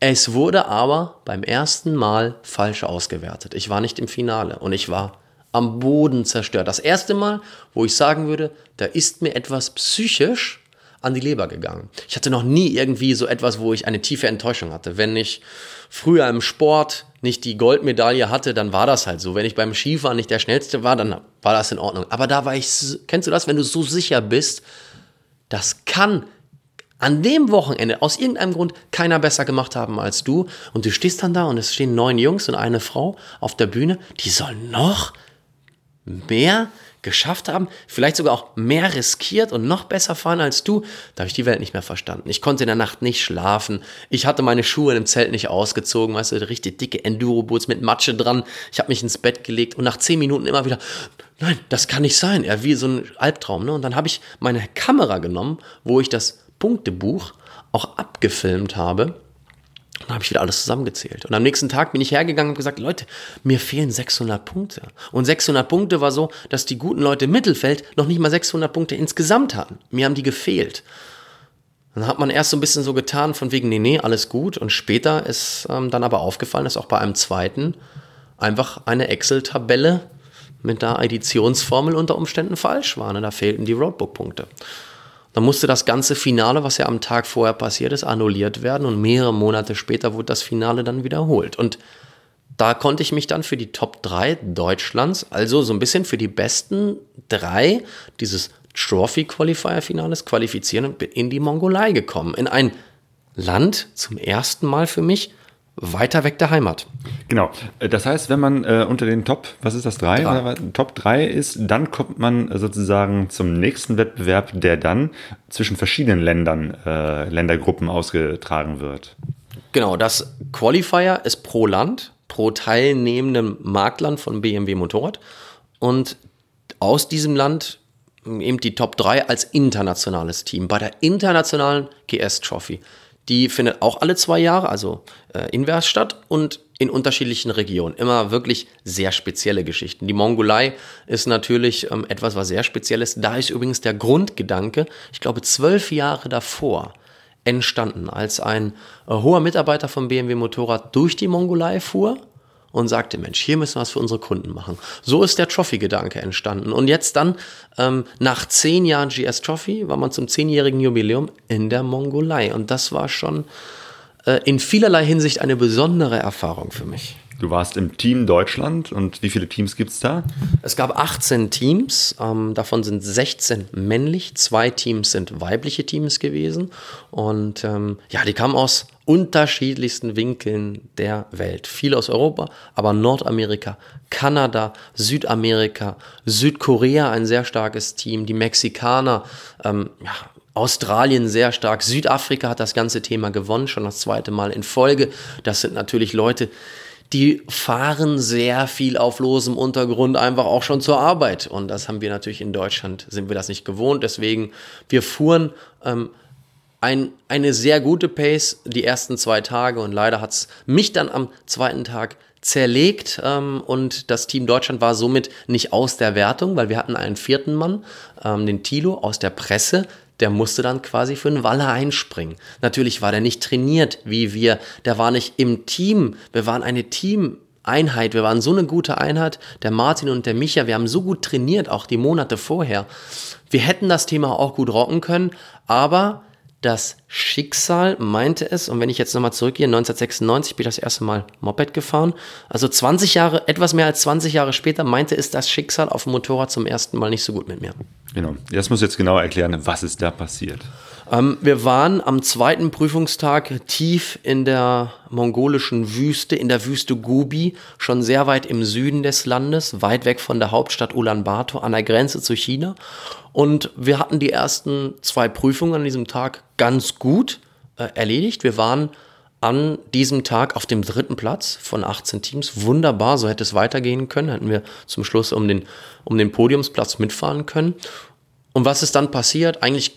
Es wurde aber beim ersten Mal falsch ausgewertet. Ich war nicht im Finale und ich war am Boden zerstört. Das erste Mal, wo ich sagen würde, da ist mir etwas psychisch an die Leber gegangen. Ich hatte noch nie irgendwie so etwas, wo ich eine tiefe Enttäuschung hatte. Wenn ich früher im Sport nicht die Goldmedaille hatte, dann war das halt so. Wenn ich beim Skifahren nicht der Schnellste war, dann war das in Ordnung. Aber da war ich, kennst du das, wenn du so sicher bist, das kann an dem Wochenende aus irgendeinem Grund keiner besser gemacht haben als du und du stehst dann da und es stehen neun Jungs und eine Frau auf der Bühne, die sollen noch mehr geschafft haben, vielleicht sogar auch mehr riskiert und noch besser fahren als du, da habe ich die Welt nicht mehr verstanden. Ich konnte in der Nacht nicht schlafen. Ich hatte meine Schuhe im Zelt nicht ausgezogen, weißt du, richtig dicke Enduro-Boots mit Matsche dran. Ich habe mich ins Bett gelegt und nach zehn Minuten immer wieder, nein, das kann nicht sein. Ja, wie so ein Albtraum. Ne? Und dann habe ich meine Kamera genommen, wo ich das Punktebuch auch abgefilmt habe. Dann habe ich wieder alles zusammengezählt. Und am nächsten Tag bin ich hergegangen und gesagt, Leute, mir fehlen 600 Punkte. Und 600 Punkte war so, dass die guten Leute im Mittelfeld noch nicht mal 600 Punkte insgesamt hatten. Mir haben die gefehlt. Dann hat man erst so ein bisschen so getan, von wegen, nee, nee, alles gut. Und später ist ähm, dann aber aufgefallen, dass auch bei einem zweiten einfach eine Excel-Tabelle mit der Additionsformel unter Umständen falsch war. Ne? Da fehlten die Roadbook-Punkte. Dann musste das ganze Finale, was ja am Tag vorher passiert ist, annulliert werden und mehrere Monate später wurde das Finale dann wiederholt. Und da konnte ich mich dann für die Top 3 Deutschlands, also so ein bisschen für die besten drei dieses Trophy Qualifier Finales qualifizieren und bin in die Mongolei gekommen. In ein Land zum ersten Mal für mich, weiter weg der Heimat. Genau. Das heißt, wenn man äh, unter den Top, was ist das, drei? drei. Top 3 ist, dann kommt man sozusagen zum nächsten Wettbewerb, der dann zwischen verschiedenen Ländern, äh, Ländergruppen ausgetragen wird. Genau, das Qualifier ist pro Land, pro teilnehmendem Marktland von BMW Motorrad. Und aus diesem Land eben die Top 3 als internationales Team bei der internationalen GS Trophy. Die findet auch alle zwei Jahre, also äh, invers statt und in unterschiedlichen Regionen. Immer wirklich sehr spezielle Geschichten. Die Mongolei ist natürlich ähm, etwas, was sehr speziell ist. Da ist übrigens der Grundgedanke, ich glaube, zwölf Jahre davor entstanden, als ein äh, hoher Mitarbeiter vom BMW Motorrad durch die Mongolei fuhr und sagte, Mensch, hier müssen wir was für unsere Kunden machen. So ist der Trophy-Gedanke entstanden. Und jetzt dann, ähm, nach zehn Jahren GS Trophy, war man zum zehnjährigen Jubiläum in der Mongolei. Und das war schon äh, in vielerlei Hinsicht eine besondere Erfahrung für mich. Du warst im Team Deutschland und wie viele Teams gibt es da? Es gab 18 Teams, ähm, davon sind 16 männlich, zwei Teams sind weibliche Teams gewesen und ähm, ja, die kamen aus unterschiedlichsten Winkeln der Welt. Viele aus Europa, aber Nordamerika, Kanada, Südamerika, Südkorea ein sehr starkes Team, die Mexikaner, ähm, ja, Australien sehr stark, Südafrika hat das ganze Thema gewonnen, schon das zweite Mal in Folge. Das sind natürlich Leute, die fahren sehr viel auf losem Untergrund einfach auch schon zur Arbeit. Und das haben wir natürlich in Deutschland, sind wir das nicht gewohnt. Deswegen, wir fuhren ähm, ein, eine sehr gute Pace die ersten zwei Tage und leider hat es mich dann am zweiten Tag zerlegt ähm, und das Team Deutschland war somit nicht aus der Wertung, weil wir hatten einen vierten Mann, ähm, den Tilo aus der Presse, der musste dann quasi für einen Waller einspringen. Natürlich war der nicht trainiert wie wir, der war nicht im Team, wir waren eine Teameinheit, wir waren so eine gute Einheit, der Martin und der Micha, wir haben so gut trainiert, auch die Monate vorher. Wir hätten das Thema auch gut rocken können, aber das Schicksal meinte es, und wenn ich jetzt nochmal zurückgehe, 1996 bin ich das erste Mal Moped gefahren, also 20 Jahre, etwas mehr als 20 Jahre später meinte es das Schicksal auf dem Motorrad zum ersten Mal nicht so gut mit mir. Genau, das muss jetzt genauer erklären, was ist da passiert. Ähm, wir waren am zweiten Prüfungstag tief in der mongolischen Wüste, in der Wüste Gobi, schon sehr weit im Süden des Landes, weit weg von der Hauptstadt Ulaanbaatar, an der Grenze zu China. Und wir hatten die ersten zwei Prüfungen an diesem Tag ganz gut äh, erledigt. Wir waren an diesem Tag auf dem dritten Platz von 18 Teams. Wunderbar, so hätte es weitergehen können. Hätten wir zum Schluss um den, um den Podiumsplatz mitfahren können. Und was ist dann passiert? Eigentlich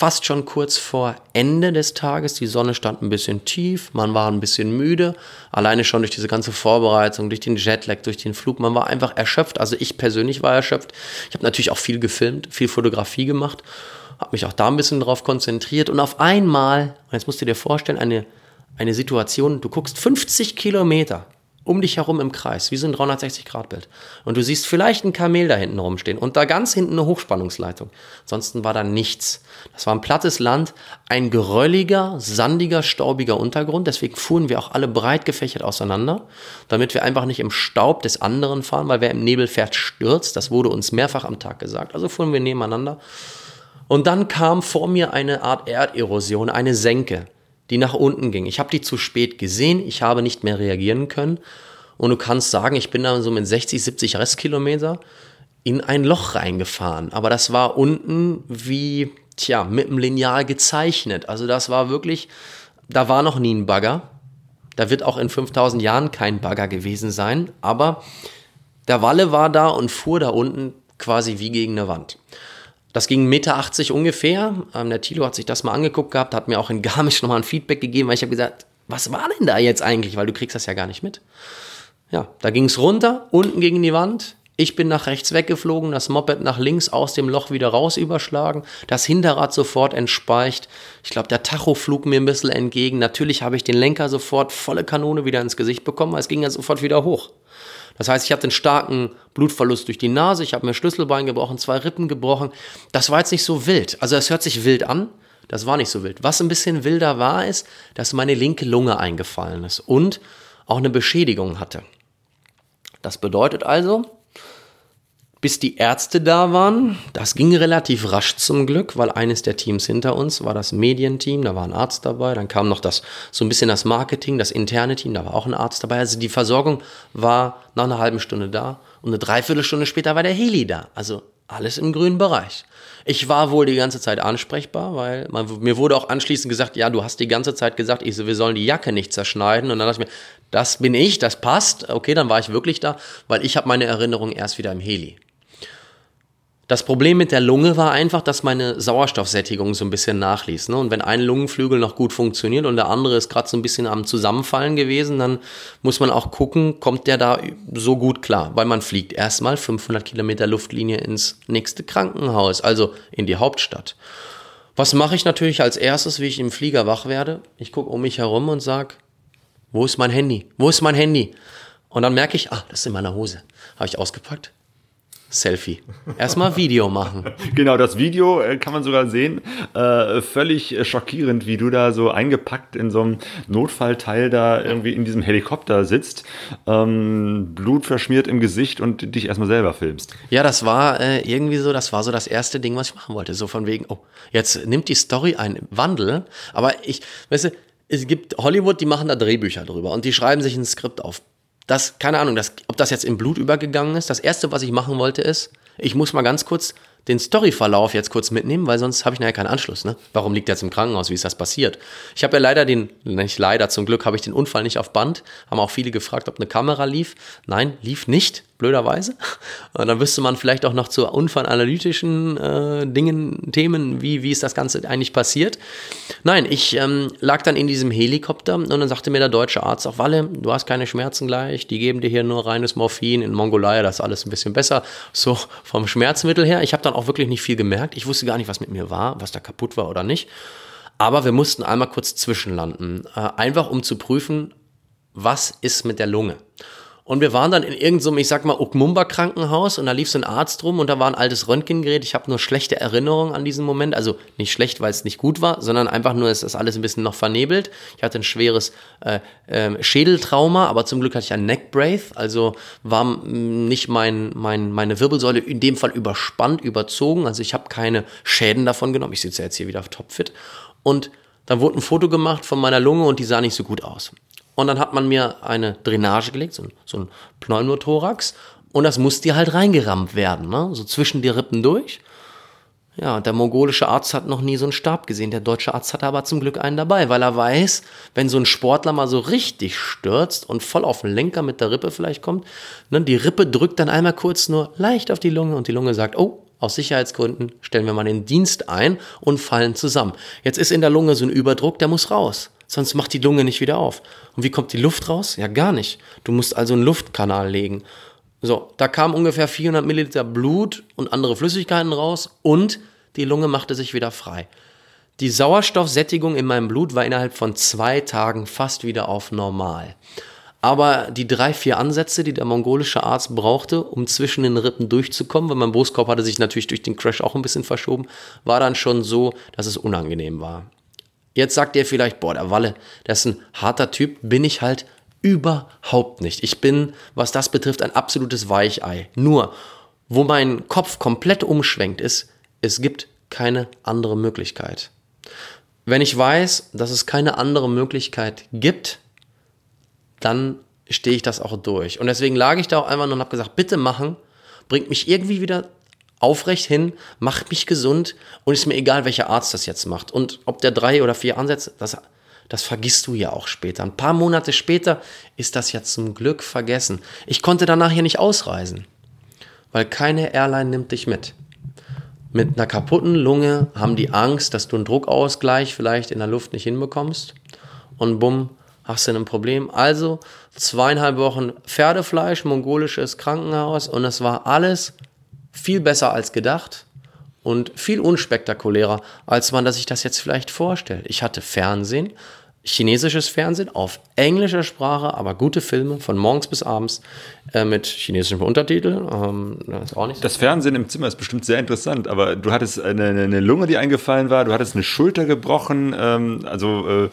fast schon kurz vor Ende des Tages. Die Sonne stand ein bisschen tief, man war ein bisschen müde, alleine schon durch diese ganze Vorbereitung, durch den Jetlag, durch den Flug. Man war einfach erschöpft. Also ich persönlich war erschöpft. Ich habe natürlich auch viel gefilmt, viel Fotografie gemacht, habe mich auch da ein bisschen drauf konzentriert und auf einmal, jetzt musst du dir vorstellen, eine, eine Situation, du guckst 50 Kilometer um dich herum im Kreis, wie so ein 360-Grad-Bild. Und du siehst vielleicht ein Kamel da hinten rumstehen und da ganz hinten eine Hochspannungsleitung. Ansonsten war da nichts. Das war ein plattes Land, ein gerölliger, sandiger, staubiger Untergrund. Deswegen fuhren wir auch alle breit gefächert auseinander, damit wir einfach nicht im Staub des anderen fahren, weil wer im Nebel fährt, stürzt. Das wurde uns mehrfach am Tag gesagt. Also fuhren wir nebeneinander. Und dann kam vor mir eine Art Erderosion, eine Senke die nach unten ging. Ich habe die zu spät gesehen, ich habe nicht mehr reagieren können. Und du kannst sagen, ich bin da so mit 60, 70 Restkilometer in ein Loch reingefahren. Aber das war unten wie, tja, mit einem Lineal gezeichnet. Also das war wirklich, da war noch nie ein Bagger. Da wird auch in 5000 Jahren kein Bagger gewesen sein. Aber der Walle war da und fuhr da unten quasi wie gegen eine Wand. Das ging 1,80 Meter ungefähr. Ähm, der Tilo hat sich das mal angeguckt gehabt, hat mir auch in Garmisch nochmal ein Feedback gegeben, weil ich habe gesagt, was war denn da jetzt eigentlich? Weil du kriegst das ja gar nicht mit. Ja, da ging es runter, unten gegen die Wand. Ich bin nach rechts weggeflogen, das Moped nach links aus dem Loch wieder raus überschlagen, das Hinterrad sofort entspeicht. Ich glaube, der Tacho flog mir ein bisschen entgegen. Natürlich habe ich den Lenker sofort volle Kanone wieder ins Gesicht bekommen, weil es ging ja sofort wieder hoch. Das heißt, ich hatte einen starken Blutverlust durch die Nase, ich habe mir Schlüsselbein gebrochen, zwei Rippen gebrochen. Das war jetzt nicht so wild. Also es hört sich wild an, das war nicht so wild. Was ein bisschen wilder war, ist, dass meine linke Lunge eingefallen ist und auch eine Beschädigung hatte. Das bedeutet also, bis die Ärzte da waren. Das ging relativ rasch zum Glück, weil eines der Teams hinter uns war das Medienteam, da war ein Arzt dabei. Dann kam noch das, so ein bisschen das Marketing, das interne Team, da war auch ein Arzt dabei. Also die Versorgung war nach einer halben Stunde da und eine Dreiviertelstunde später war der Heli da. Also alles im grünen Bereich. Ich war wohl die ganze Zeit ansprechbar, weil man, mir wurde auch anschließend gesagt, ja, du hast die ganze Zeit gesagt, ich so, wir sollen die Jacke nicht zerschneiden. Und dann dachte ich mir, das bin ich, das passt. Okay, dann war ich wirklich da, weil ich habe meine Erinnerung erst wieder im Heli. Das Problem mit der Lunge war einfach, dass meine Sauerstoffsättigung so ein bisschen nachließ. Ne? Und wenn ein Lungenflügel noch gut funktioniert und der andere ist gerade so ein bisschen am Zusammenfallen gewesen, dann muss man auch gucken, kommt der da so gut klar. Weil man fliegt erstmal 500 Kilometer Luftlinie ins nächste Krankenhaus, also in die Hauptstadt. Was mache ich natürlich als erstes, wie ich im Flieger wach werde? Ich gucke um mich herum und sage, wo ist mein Handy? Wo ist mein Handy? Und dann merke ich, ah, das ist in meiner Hose. Habe ich ausgepackt. Selfie. Erstmal Video machen. Genau, das Video äh, kann man sogar sehen. Äh, völlig schockierend, wie du da so eingepackt in so einem Notfallteil da irgendwie in diesem Helikopter sitzt, ähm, Blut verschmiert im Gesicht und dich erstmal selber filmst. Ja, das war äh, irgendwie so, das war so das erste Ding, was ich machen wollte. So von wegen, oh, jetzt nimmt die Story einen Wandel. Aber ich, weißt du, es gibt Hollywood, die machen da Drehbücher drüber und die schreiben sich ein Skript auf das, keine Ahnung, das, ob das jetzt in Blut übergegangen ist. Das erste, was ich machen wollte, ist, ich muss mal ganz kurz den Storyverlauf jetzt kurz mitnehmen, weil sonst habe ich nachher keinen Anschluss. Ne? Warum liegt er jetzt im Krankenhaus? Wie ist das passiert? Ich habe ja leider den, nicht leider, zum Glück habe ich den Unfall nicht auf Band. Haben auch viele gefragt, ob eine Kamera lief. Nein, lief nicht blöderweise. Und dann wüsste man vielleicht auch noch zu unfallanalytischen äh, Dingen, Themen, wie, wie ist das Ganze eigentlich passiert. Nein, ich ähm, lag dann in diesem Helikopter und dann sagte mir der deutsche Arzt auch, Walle, du hast keine Schmerzen gleich, die geben dir hier nur reines Morphin, in Mongolei, das ist alles ein bisschen besser, so vom Schmerzmittel her. Ich habe dann auch wirklich nicht viel gemerkt, ich wusste gar nicht, was mit mir war, was da kaputt war oder nicht. Aber wir mussten einmal kurz zwischenlanden, äh, einfach um zu prüfen, was ist mit der Lunge. Und wir waren dann in irgendeinem, ich sag mal, Ukmumba-Krankenhaus und da lief so ein Arzt rum und da war ein altes Röntgengerät. Ich habe nur schlechte Erinnerungen an diesen Moment. Also nicht schlecht, weil es nicht gut war, sondern einfach nur, es ist alles ein bisschen noch vernebelt. Ich hatte ein schweres äh, äh, Schädeltrauma, aber zum Glück hatte ich ein Neckbrace. Also war nicht mein, mein, meine Wirbelsäule in dem Fall überspannt, überzogen. Also ich habe keine Schäden davon genommen. Ich sitze jetzt hier wieder auf Topfit. Und dann wurde ein Foto gemacht von meiner Lunge und die sah nicht so gut aus. Und dann hat man mir eine Drainage gelegt, so, so ein Pneumothorax. Und das musste halt reingerammt werden, ne? so zwischen die Rippen durch. Ja, der mongolische Arzt hat noch nie so einen Stab gesehen. Der deutsche Arzt hat aber zum Glück einen dabei, weil er weiß, wenn so ein Sportler mal so richtig stürzt und voll auf den Lenker mit der Rippe vielleicht kommt, ne, die Rippe drückt dann einmal kurz nur leicht auf die Lunge und die Lunge sagt, oh, aus Sicherheitsgründen stellen wir mal den Dienst ein und fallen zusammen. Jetzt ist in der Lunge so ein Überdruck, der muss raus sonst macht die Lunge nicht wieder auf. Und wie kommt die Luft raus? Ja, gar nicht. Du musst also einen Luftkanal legen. So, da kam ungefähr 400 Milliliter Blut und andere Flüssigkeiten raus und die Lunge machte sich wieder frei. Die Sauerstoffsättigung in meinem Blut war innerhalb von zwei Tagen fast wieder auf normal. Aber die drei, vier Ansätze, die der mongolische Arzt brauchte, um zwischen den Rippen durchzukommen, weil mein Brustkorb hatte sich natürlich durch den Crash auch ein bisschen verschoben, war dann schon so, dass es unangenehm war. Jetzt sagt ihr vielleicht, boah, der Walle, der ist ein harter Typ, bin ich halt überhaupt nicht. Ich bin, was das betrifft, ein absolutes Weichei. Nur, wo mein Kopf komplett umschwenkt ist, es gibt keine andere Möglichkeit. Wenn ich weiß, dass es keine andere Möglichkeit gibt, dann stehe ich das auch durch. Und deswegen lag ich da auch einfach nur und habe gesagt, bitte machen, bringt mich irgendwie wieder aufrecht hin, macht mich gesund und ist mir egal, welcher Arzt das jetzt macht. Und ob der drei oder vier ansetzt, das, das vergisst du ja auch später. Ein paar Monate später ist das ja zum Glück vergessen. Ich konnte danach hier nicht ausreisen, weil keine Airline nimmt dich mit. Mit einer kaputten Lunge haben die Angst, dass du einen Druckausgleich vielleicht in der Luft nicht hinbekommst. Und bumm, hast du ein Problem. Also zweieinhalb Wochen Pferdefleisch, mongolisches Krankenhaus und es war alles viel besser als gedacht und viel unspektakulärer, als man sich das jetzt vielleicht vorstellt. Ich hatte Fernsehen, chinesisches Fernsehen auf englischer Sprache, aber gute Filme von morgens bis abends äh, mit chinesischen Untertiteln. Ähm, das, so das Fernsehen im Zimmer ist bestimmt sehr interessant, aber du hattest eine, eine Lunge, die eingefallen war, du hattest eine Schulter gebrochen, ähm, also äh,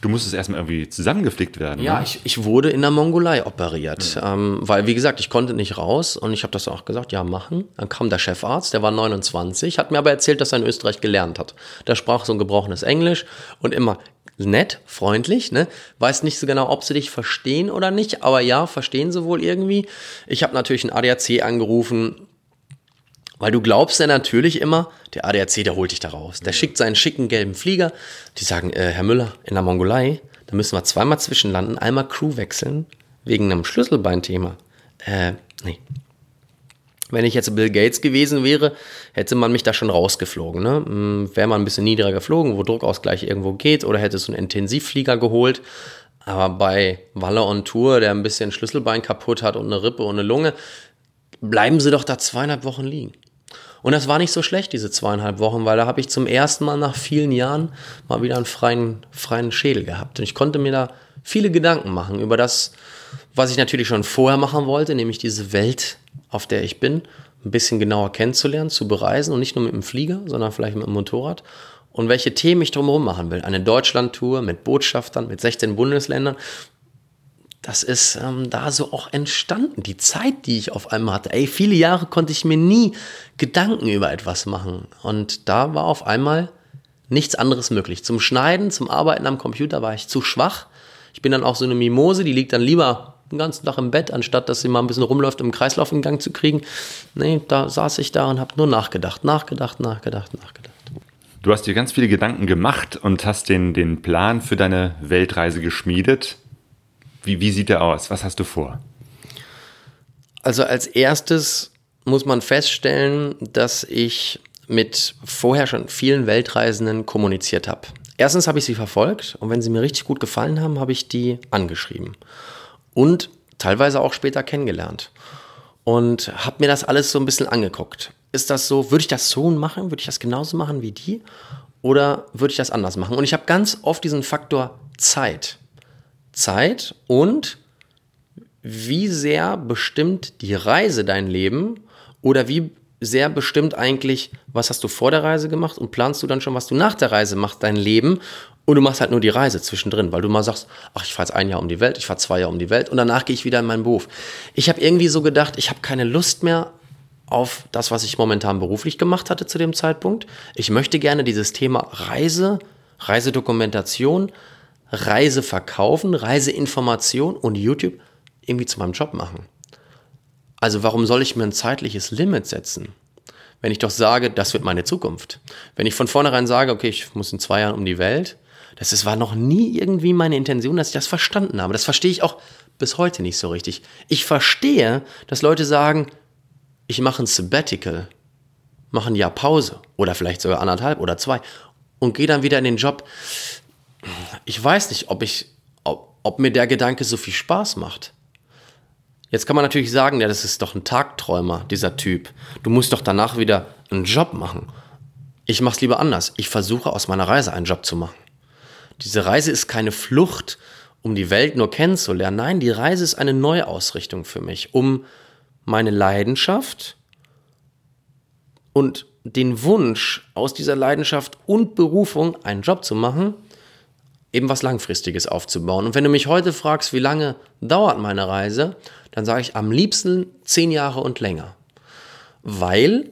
du musstest erstmal irgendwie zusammengeflickt werden. Ja, ne? ich, ich, wurde in der Mongolei operiert, mhm. ähm, weil wie gesagt, ich konnte nicht raus und ich habe das auch gesagt, ja machen. Dann kam der Chefarzt, der war 29, hat mir aber erzählt, dass er in Österreich gelernt hat. Der sprach so ein gebrochenes Englisch und immer nett, freundlich, ne? Weiß nicht so genau, ob sie dich verstehen oder nicht, aber ja, verstehen sie wohl irgendwie. Ich habe natürlich einen ADAC angerufen, weil du glaubst ja natürlich immer, der ADAC, der holt dich da raus. Der schickt seinen schicken gelben Flieger. Die sagen, äh, Herr Müller, in der Mongolei, da müssen wir zweimal zwischenlanden, einmal Crew wechseln, wegen einem Schlüsselbeinthema. Äh, nee, wenn ich jetzt Bill Gates gewesen wäre, hätte man mich da schon rausgeflogen. Ne? Hm, wäre man ein bisschen niedriger geflogen, wo Druckausgleich irgendwo geht, oder hätte so einen Intensivflieger geholt. Aber bei Waller on Tour, der ein bisschen Schlüsselbein kaputt hat und eine Rippe und eine Lunge, bleiben sie doch da zweieinhalb Wochen liegen. Und das war nicht so schlecht, diese zweieinhalb Wochen, weil da habe ich zum ersten Mal nach vielen Jahren mal wieder einen freien, freien Schädel gehabt. Und ich konnte mir da viele Gedanken machen über das, was ich natürlich schon vorher machen wollte, nämlich diese Welt, auf der ich bin, ein bisschen genauer kennenzulernen, zu bereisen und nicht nur mit dem Flieger, sondern vielleicht mit dem Motorrad. Und welche Themen ich drumherum machen will. Eine Deutschland-Tour mit Botschaftern, mit 16 Bundesländern. Das ist ähm, da so auch entstanden. Die Zeit, die ich auf einmal hatte. Ey, viele Jahre konnte ich mir nie Gedanken über etwas machen. Und da war auf einmal nichts anderes möglich. Zum Schneiden, zum Arbeiten am Computer war ich zu schwach. Ich bin dann auch so eine Mimose, die liegt dann lieber den ganzen Tag im Bett, anstatt dass sie mal ein bisschen rumläuft, um Kreislauf in Gang zu kriegen. Nee, da saß ich da und habe nur nachgedacht, nachgedacht, nachgedacht, nachgedacht. Du hast dir ganz viele Gedanken gemacht und hast den, den Plan für deine Weltreise geschmiedet. Wie, wie sieht der aus? Was hast du vor? Also als erstes muss man feststellen, dass ich mit vorher schon vielen Weltreisenden kommuniziert habe. Erstens habe ich sie verfolgt und wenn sie mir richtig gut gefallen haben, habe ich die angeschrieben und teilweise auch später kennengelernt und habe mir das alles so ein bisschen angeguckt. Ist das so, würde ich das so machen? Würde ich das genauso machen wie die? Oder würde ich das anders machen? Und ich habe ganz oft diesen Faktor Zeit. Zeit und wie sehr bestimmt die Reise dein Leben oder wie sehr bestimmt eigentlich, was hast du vor der Reise gemacht und planst du dann schon, was du nach der Reise machst, dein Leben und du machst halt nur die Reise zwischendrin, weil du mal sagst, ach, ich fahre jetzt ein Jahr um die Welt, ich fahre zwei Jahre um die Welt und danach gehe ich wieder in meinen Beruf. Ich habe irgendwie so gedacht, ich habe keine Lust mehr auf das, was ich momentan beruflich gemacht hatte zu dem Zeitpunkt. Ich möchte gerne dieses Thema Reise, Reisedokumentation, Reiseverkaufen, Reiseinformation und YouTube irgendwie zu meinem Job machen. Also warum soll ich mir ein zeitliches Limit setzen? Wenn ich doch sage, das wird meine Zukunft. Wenn ich von vornherein sage, okay, ich muss in zwei Jahren um die Welt, das ist, war noch nie irgendwie meine Intention, dass ich das verstanden habe. Das verstehe ich auch bis heute nicht so richtig. Ich verstehe, dass Leute sagen, ich mache ein Sabbatical, mache ein Jahr Pause oder vielleicht sogar anderthalb oder zwei und gehe dann wieder in den Job. Ich weiß nicht, ob ich, ob, ob mir der Gedanke so viel Spaß macht. Jetzt kann man natürlich sagen, ja, das ist doch ein Tagträumer, dieser Typ. Du musst doch danach wieder einen Job machen. Ich mache es lieber anders. Ich versuche aus meiner Reise einen Job zu machen. Diese Reise ist keine Flucht, um die Welt nur kennenzulernen. Nein, die Reise ist eine Neuausrichtung für mich, um meine Leidenschaft und den Wunsch, aus dieser Leidenschaft und Berufung einen Job zu machen, eben was Langfristiges aufzubauen. Und wenn du mich heute fragst, wie lange dauert meine Reise, dann sage ich am liebsten zehn Jahre und länger. Weil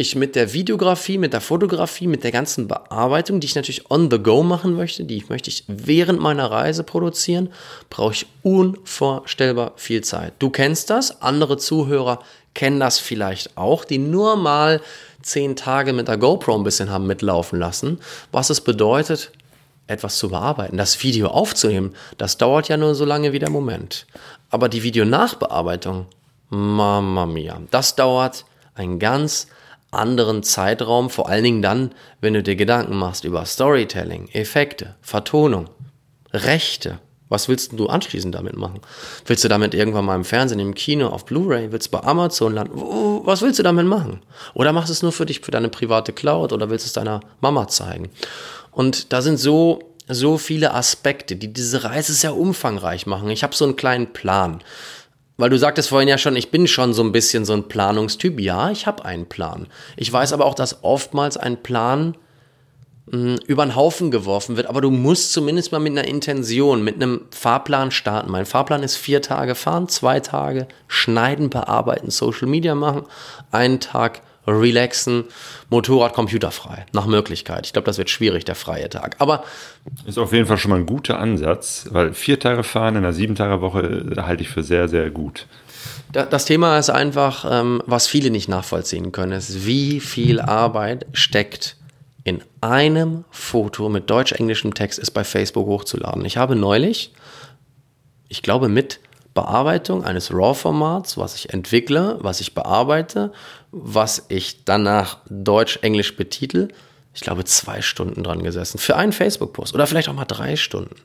ich mit der Videografie, mit der Fotografie, mit der ganzen Bearbeitung, die ich natürlich on the go machen möchte, die möchte ich während meiner Reise produzieren, brauche ich unvorstellbar viel Zeit. Du kennst das, andere Zuhörer kennen das vielleicht auch, die nur mal zehn Tage mit der GoPro ein bisschen haben mitlaufen lassen, was es bedeutet, etwas zu bearbeiten, das Video aufzunehmen, das dauert ja nur so lange wie der Moment. Aber die Videonachbearbeitung, Mama mia, das dauert einen ganz anderen Zeitraum, vor allen Dingen dann, wenn du dir Gedanken machst über Storytelling, Effekte, Vertonung, Rechte. Was willst du anschließend damit machen? Willst du damit irgendwann mal im Fernsehen, im Kino, auf Blu-ray, willst du bei Amazon landen? Was willst du damit machen? Oder machst du es nur für dich, für deine private Cloud oder willst du es deiner Mama zeigen? Und da sind so, so viele Aspekte, die diese Reise sehr umfangreich machen. Ich habe so einen kleinen Plan. Weil du sagtest vorhin ja schon, ich bin schon so ein bisschen so ein Planungstyp. Ja, ich habe einen Plan. Ich weiß aber auch, dass oftmals ein Plan mh, hm, über den Haufen geworfen wird. Aber du musst zumindest mal mit einer Intention, mit einem Fahrplan starten. Mein Fahrplan ist vier Tage fahren, zwei Tage schneiden, bearbeiten, Social Media machen, einen Tag relaxen, Motorrad computerfrei, nach Möglichkeit. Ich glaube, das wird schwierig, der freie Tag. Aber ist auf jeden Fall schon mal ein guter Ansatz, weil vier Tage fahren in einer sieben Tage Woche äh, halte ich für sehr, sehr gut. Das Thema ist einfach, ähm, was viele nicht nachvollziehen können, ist, wie viel Arbeit steckt in einem Foto mit deutsch-englischem Text ist bei Facebook hochzuladen. Ich habe neulich, ich glaube mit Bearbeitung eines RAW-Formats, was ich entwickle, was ich bearbeite, was ich danach Deutsch-Englisch betitel. Ich glaube, zwei Stunden dran gesessen. Für einen Facebook-Post. Oder vielleicht auch mal drei Stunden.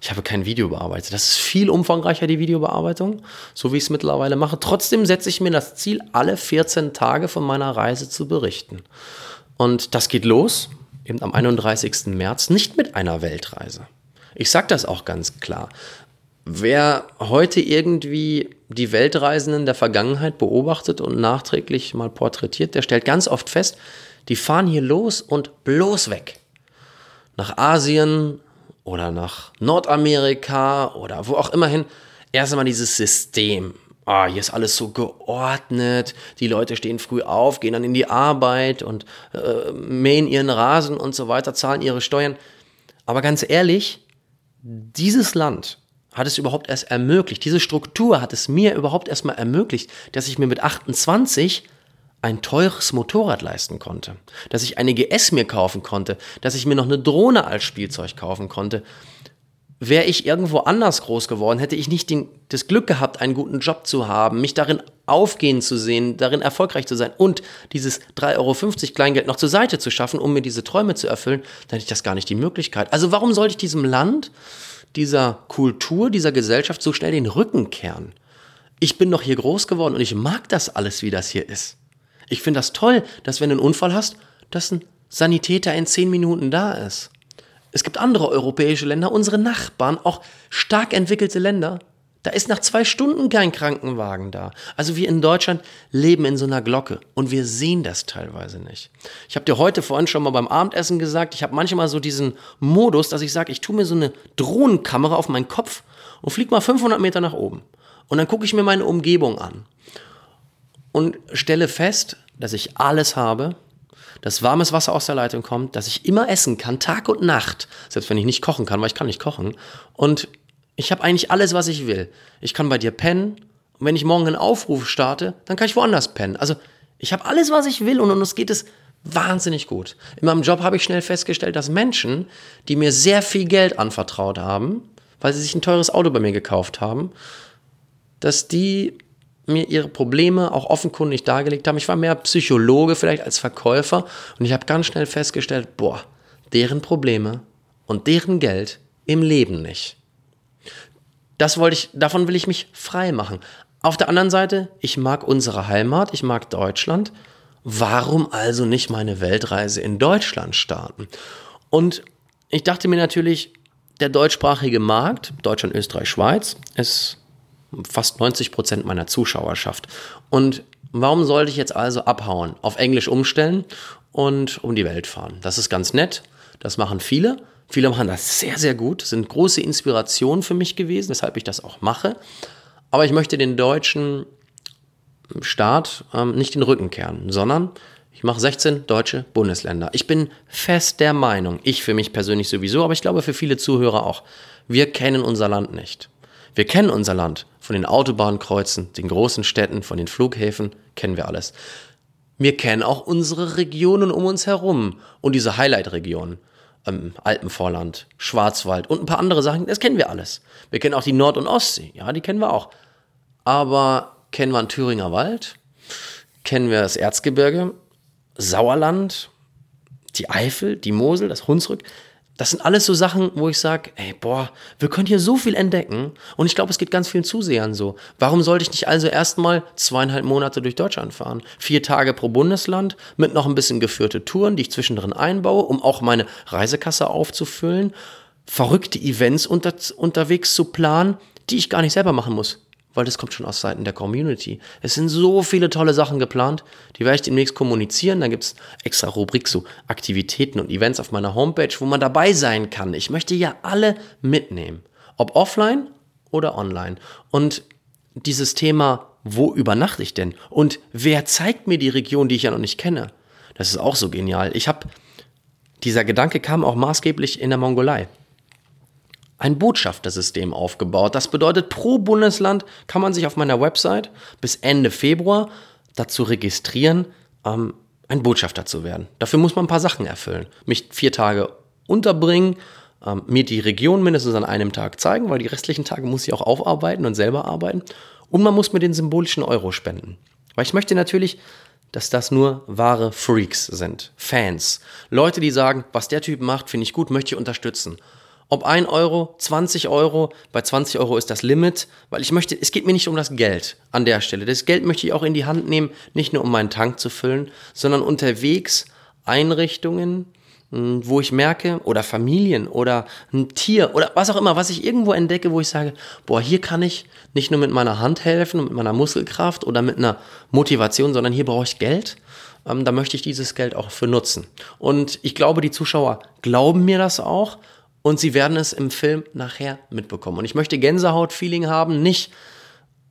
Ich habe kein Video bearbeitet. Das ist viel umfangreicher, die Videobearbeitung, so wie ich es mittlerweile mache. Trotzdem setze ich mir das Ziel, alle 14 Tage von meiner Reise zu berichten. Und das geht los, eben am 31. März, nicht mit einer Weltreise. Ich sage das auch ganz klar Wer heute irgendwie die Weltreisenden der Vergangenheit beobachtet und nachträglich mal porträtiert, der stellt ganz oft fest, die fahren hier los und bloß weg. Nach Asien oder nach Nordamerika oder wo auch immer hin. Erst einmal dieses System. Ah, hier ist alles so geordnet. Die Leute stehen früh auf, gehen dann in die Arbeit und äh, mähen ihren Rasen und so weiter, zahlen ihre Steuern. Aber ganz ehrlich, dieses Land hat es überhaupt erst ermöglicht, diese Struktur hat es mir überhaupt erst mal ermöglicht, dass ich mir mit 28 ein teures Motorrad leisten konnte, dass ich eine GS mir kaufen konnte, dass ich mir noch eine Drohne als Spielzeug kaufen konnte. Wäre ich irgendwo anders groß geworden, hätte ich nicht den, das Glück gehabt, einen guten Job zu haben, mich darin aufgehen zu sehen, darin erfolgreich zu sein und dieses 3,50 Euro Kleingeld noch zur Seite zu schaffen, um mir diese Träume zu erfüllen, dann hätte ich das gar nicht die Möglichkeit. Also warum sollte ich diesem Land, dieser Kultur, dieser Gesellschaft so schnell den Rücken kehren? Ich bin doch hier groß geworden und ich mag das alles, wie das hier ist. Ich finde das toll, dass wenn du einen Unfall hast, dass ein Sanitäter in zehn Minuten da ist. Es gibt andere europäische Länder, unsere Nachbarn, auch stark entwickelte Länder. Da ist nach zwei Stunden kein Krankenwagen da. Also wir in Deutschland leben in so einer Glocke und wir sehen das teilweise nicht. Ich habe dir heute vorhin schon mal beim Abendessen gesagt, ich habe manchmal so diesen Modus, dass ich sage, ich tue mir so eine Drohnenkamera auf meinen Kopf und fliege mal 500 Meter nach oben. Und dann gucke ich mir meine Umgebung an und stelle fest, dass ich alles habe, dass warmes Wasser aus der Leitung kommt, dass ich immer essen kann, Tag und Nacht, selbst wenn ich nicht kochen kann, weil ich kann nicht kochen. Und ich habe eigentlich alles, was ich will. Ich kann bei dir pennen und wenn ich morgen einen Aufruf starte, dann kann ich woanders pennen. Also ich habe alles, was ich will und uns geht es wahnsinnig gut. In meinem Job habe ich schnell festgestellt, dass Menschen, die mir sehr viel Geld anvertraut haben, weil sie sich ein teures Auto bei mir gekauft haben, dass die mir ihre Probleme auch offenkundig dargelegt haben. Ich war mehr Psychologe vielleicht als Verkäufer und ich habe ganz schnell festgestellt, boah, deren Probleme und deren Geld im Leben nicht. Das wollte ich, davon will ich mich frei machen. Auf der anderen Seite, ich mag unsere Heimat, ich mag Deutschland. Warum also nicht meine Weltreise in Deutschland starten? Und ich dachte mir natürlich, der deutschsprachige Markt, Deutschland, Österreich, Schweiz, ist fast 90 Prozent meiner Zuschauerschaft. Und warum sollte ich jetzt also abhauen, auf Englisch umstellen und um die Welt fahren? Das ist ganz nett. Das machen viele. Viele machen das sehr, sehr gut. Sind große Inspirationen für mich gewesen, weshalb ich das auch mache. Aber ich möchte den deutschen Staat ähm, nicht den Rücken kehren, sondern ich mache 16 deutsche Bundesländer. Ich bin fest der Meinung, ich für mich persönlich sowieso, aber ich glaube für viele Zuhörer auch, wir kennen unser Land nicht. Wir kennen unser Land. Von den Autobahnkreuzen, den großen Städten, von den Flughäfen, kennen wir alles. Wir kennen auch unsere Regionen um uns herum und diese Highlight-Regionen. Ähm, Alpenvorland, Schwarzwald und ein paar andere Sachen, das kennen wir alles. Wir kennen auch die Nord- und Ostsee, ja, die kennen wir auch. Aber kennen wir einen Thüringer Wald? Kennen wir das Erzgebirge? Sauerland? Die Eifel? Die Mosel? Das Hunsrück? Das sind alles so Sachen, wo ich sage, ey, boah, wir können hier so viel entdecken. Und ich glaube, es geht ganz vielen Zusehern so. Warum sollte ich nicht also erstmal zweieinhalb Monate durch Deutschland fahren? Vier Tage pro Bundesland mit noch ein bisschen geführte Touren, die ich zwischendrin einbaue, um auch meine Reisekasse aufzufüllen. Verrückte Events unter, unterwegs zu planen, die ich gar nicht selber machen muss weil das kommt schon aus Seiten der Community. Es sind so viele tolle Sachen geplant, die werde ich demnächst kommunizieren. Da gibt es extra Rubrik, so Aktivitäten und Events auf meiner Homepage, wo man dabei sein kann. Ich möchte ja alle mitnehmen, ob offline oder online. Und dieses Thema, wo übernachte ich denn? Und wer zeigt mir die Region, die ich ja noch nicht kenne? Das ist auch so genial. Ich habe, dieser Gedanke kam auch maßgeblich in der Mongolei ein Botschaftersystem aufgebaut. Das bedeutet, pro Bundesland kann man sich auf meiner Website bis Ende Februar dazu registrieren, ähm, ein Botschafter zu werden. Dafür muss man ein paar Sachen erfüllen. Mich vier Tage unterbringen, ähm, mir die Region mindestens an einem Tag zeigen, weil die restlichen Tage muss ich auch aufarbeiten und selber arbeiten. Und man muss mir den symbolischen Euro spenden. Weil ich möchte natürlich, dass das nur wahre Freaks sind, Fans. Leute, die sagen, was der Typ macht, finde ich gut, möchte ich unterstützen. Ob 1 Euro, 20 Euro, bei 20 Euro ist das Limit, weil ich möchte, es geht mir nicht um das Geld an der Stelle. Das Geld möchte ich auch in die Hand nehmen, nicht nur um meinen Tank zu füllen, sondern unterwegs Einrichtungen wo ich merke, oder Familien oder ein Tier oder was auch immer, was ich irgendwo entdecke, wo ich sage, boah, hier kann ich nicht nur mit meiner Hand helfen mit meiner Muskelkraft oder mit einer Motivation, sondern hier brauche ich Geld. Ähm, da möchte ich dieses Geld auch für nutzen. Und ich glaube, die Zuschauer glauben mir das auch und sie werden es im Film nachher mitbekommen. Und ich möchte Gänsehaut-Feeling haben, nicht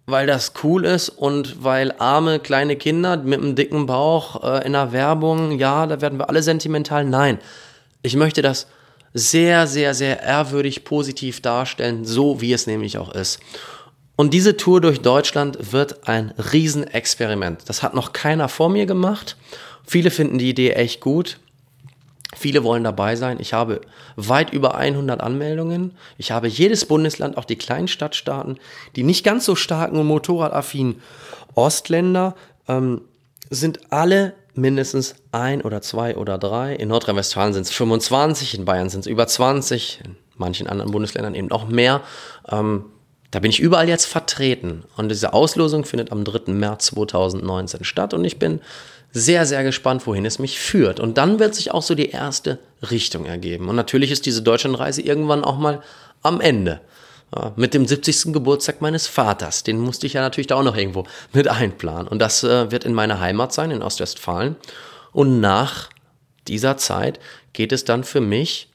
weil das cool ist und weil arme kleine Kinder mit einem dicken Bauch äh, in der Werbung, ja, da werden wir alle sentimental. Nein, ich möchte das sehr, sehr, sehr ehrwürdig positiv darstellen, so wie es nämlich auch ist. Und diese Tour durch Deutschland wird ein Riesenexperiment. Das hat noch keiner vor mir gemacht. Viele finden die Idee echt gut. Viele wollen dabei sein. Ich habe weit über 100 Anmeldungen. Ich habe jedes Bundesland, auch die kleinen Stadtstaaten, die nicht ganz so starken und motorradaffinen Ostländer, ähm, sind alle mindestens ein oder zwei oder drei. In Nordrhein-Westfalen sind es 25, in Bayern sind es über 20, in manchen anderen Bundesländern eben noch mehr. Ähm, da bin ich überall jetzt vertreten. Und diese Auslosung findet am 3. März 2019 statt. Und ich bin sehr, sehr gespannt, wohin es mich führt. Und dann wird sich auch so die erste Richtung ergeben. Und natürlich ist diese Deutschlandreise irgendwann auch mal am Ende. Ja, mit dem 70. Geburtstag meines Vaters. Den musste ich ja natürlich da auch noch irgendwo mit einplanen. Und das äh, wird in meiner Heimat sein, in Ostwestfalen. Und nach dieser Zeit geht es dann für mich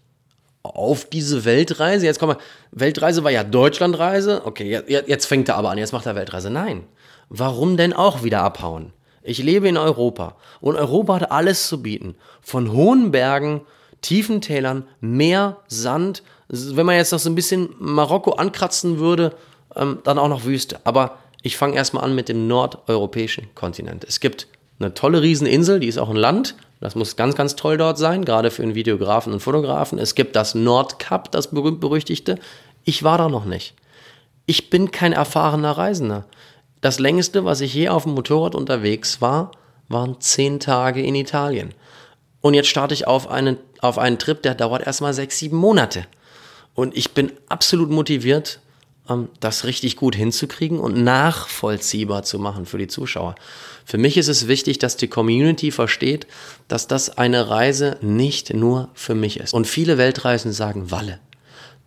auf diese Weltreise. Jetzt kommen wir, Weltreise war ja Deutschlandreise. Okay, jetzt fängt er aber an, jetzt macht er Weltreise. Nein. Warum denn auch wieder abhauen? Ich lebe in Europa und Europa hat alles zu bieten. Von hohen Bergen, tiefen Tälern, Meer, Sand. Wenn man jetzt noch so ein bisschen Marokko ankratzen würde, ähm, dann auch noch Wüste. Aber ich fange erstmal an mit dem nordeuropäischen Kontinent. Es gibt eine tolle Rieseninsel, die ist auch ein Land. Das muss ganz, ganz toll dort sein, gerade für einen Videografen und Fotografen. Es gibt das Nordkap, das berühmt-berüchtigte. Ich war da noch nicht. Ich bin kein erfahrener Reisender. Das längste, was ich je auf dem Motorrad unterwegs war, waren zehn Tage in Italien. Und jetzt starte ich auf einen, auf einen Trip, der dauert erstmal sechs, sieben Monate. Und ich bin absolut motiviert, ähm, das richtig gut hinzukriegen und nachvollziehbar zu machen für die Zuschauer. Für mich ist es wichtig, dass die Community versteht, dass das eine Reise nicht nur für mich ist. Und viele Weltreisen sagen, Walle,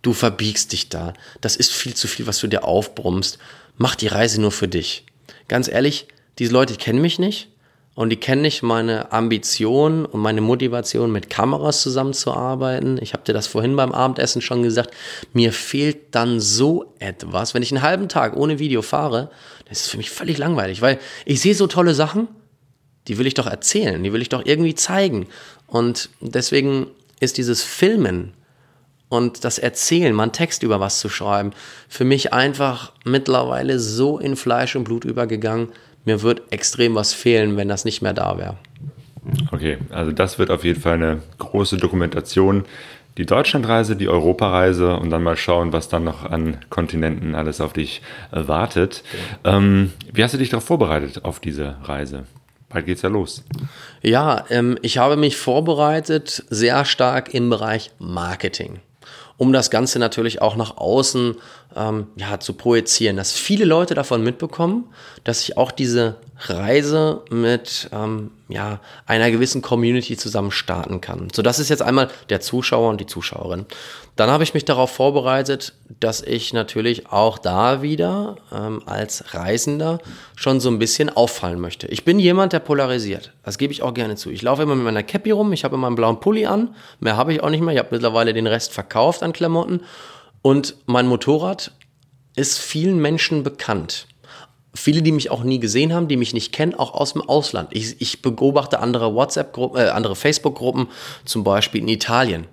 du verbiegst dich da. Das ist viel zu viel, was du dir aufbrummst mach die Reise nur für dich. Ganz ehrlich, diese Leute kennen mich nicht und die kennen nicht meine Ambition und meine Motivation, mit Kameras zusammenzuarbeiten. Ich habe dir das vorhin beim Abendessen schon gesagt. Mir fehlt dann so etwas. Wenn ich einen halben Tag ohne Video fahre, das ist für mich völlig langweilig, weil ich sehe so tolle Sachen, die will ich doch erzählen, die will ich doch irgendwie zeigen. Und deswegen ist dieses Filmen und das Erzählen, mal einen Text über was zu schreiben, für mich einfach mittlerweile so in Fleisch und Blut übergegangen. Mir wird extrem was fehlen, wenn das nicht mehr da wäre. Okay, also das wird auf jeden Fall eine große Dokumentation. Die Deutschlandreise, die Europareise und dann mal schauen, was dann noch an Kontinenten alles auf dich wartet. Okay. Ähm, wie hast du dich darauf vorbereitet auf diese Reise? Bald geht's ja los. Ja, ähm, ich habe mich vorbereitet sehr stark im Bereich Marketing um das Ganze natürlich auch nach außen ähm, ja, zu projizieren, dass viele Leute davon mitbekommen, dass ich auch diese Reise mit ähm, ja, einer gewissen Community zusammen starten kann. So, das ist jetzt einmal der Zuschauer und die Zuschauerin. Dann habe ich mich darauf vorbereitet, dass ich natürlich auch da wieder ähm, als Reisender schon so ein bisschen auffallen möchte. Ich bin jemand, der polarisiert. Das gebe ich auch gerne zu. Ich laufe immer mit meiner Cappy rum, ich habe immer einen blauen Pulli an, mehr habe ich auch nicht mehr. Ich habe mittlerweile den Rest verkauft an Klamotten. Und mein Motorrad ist vielen Menschen bekannt viele, die mich auch nie gesehen haben, die mich nicht kennen, auch aus dem Ausland. Ich, ich beobachte andere WhatsApp-Gruppen, äh, andere Facebook-Gruppen, zum Beispiel in Italien.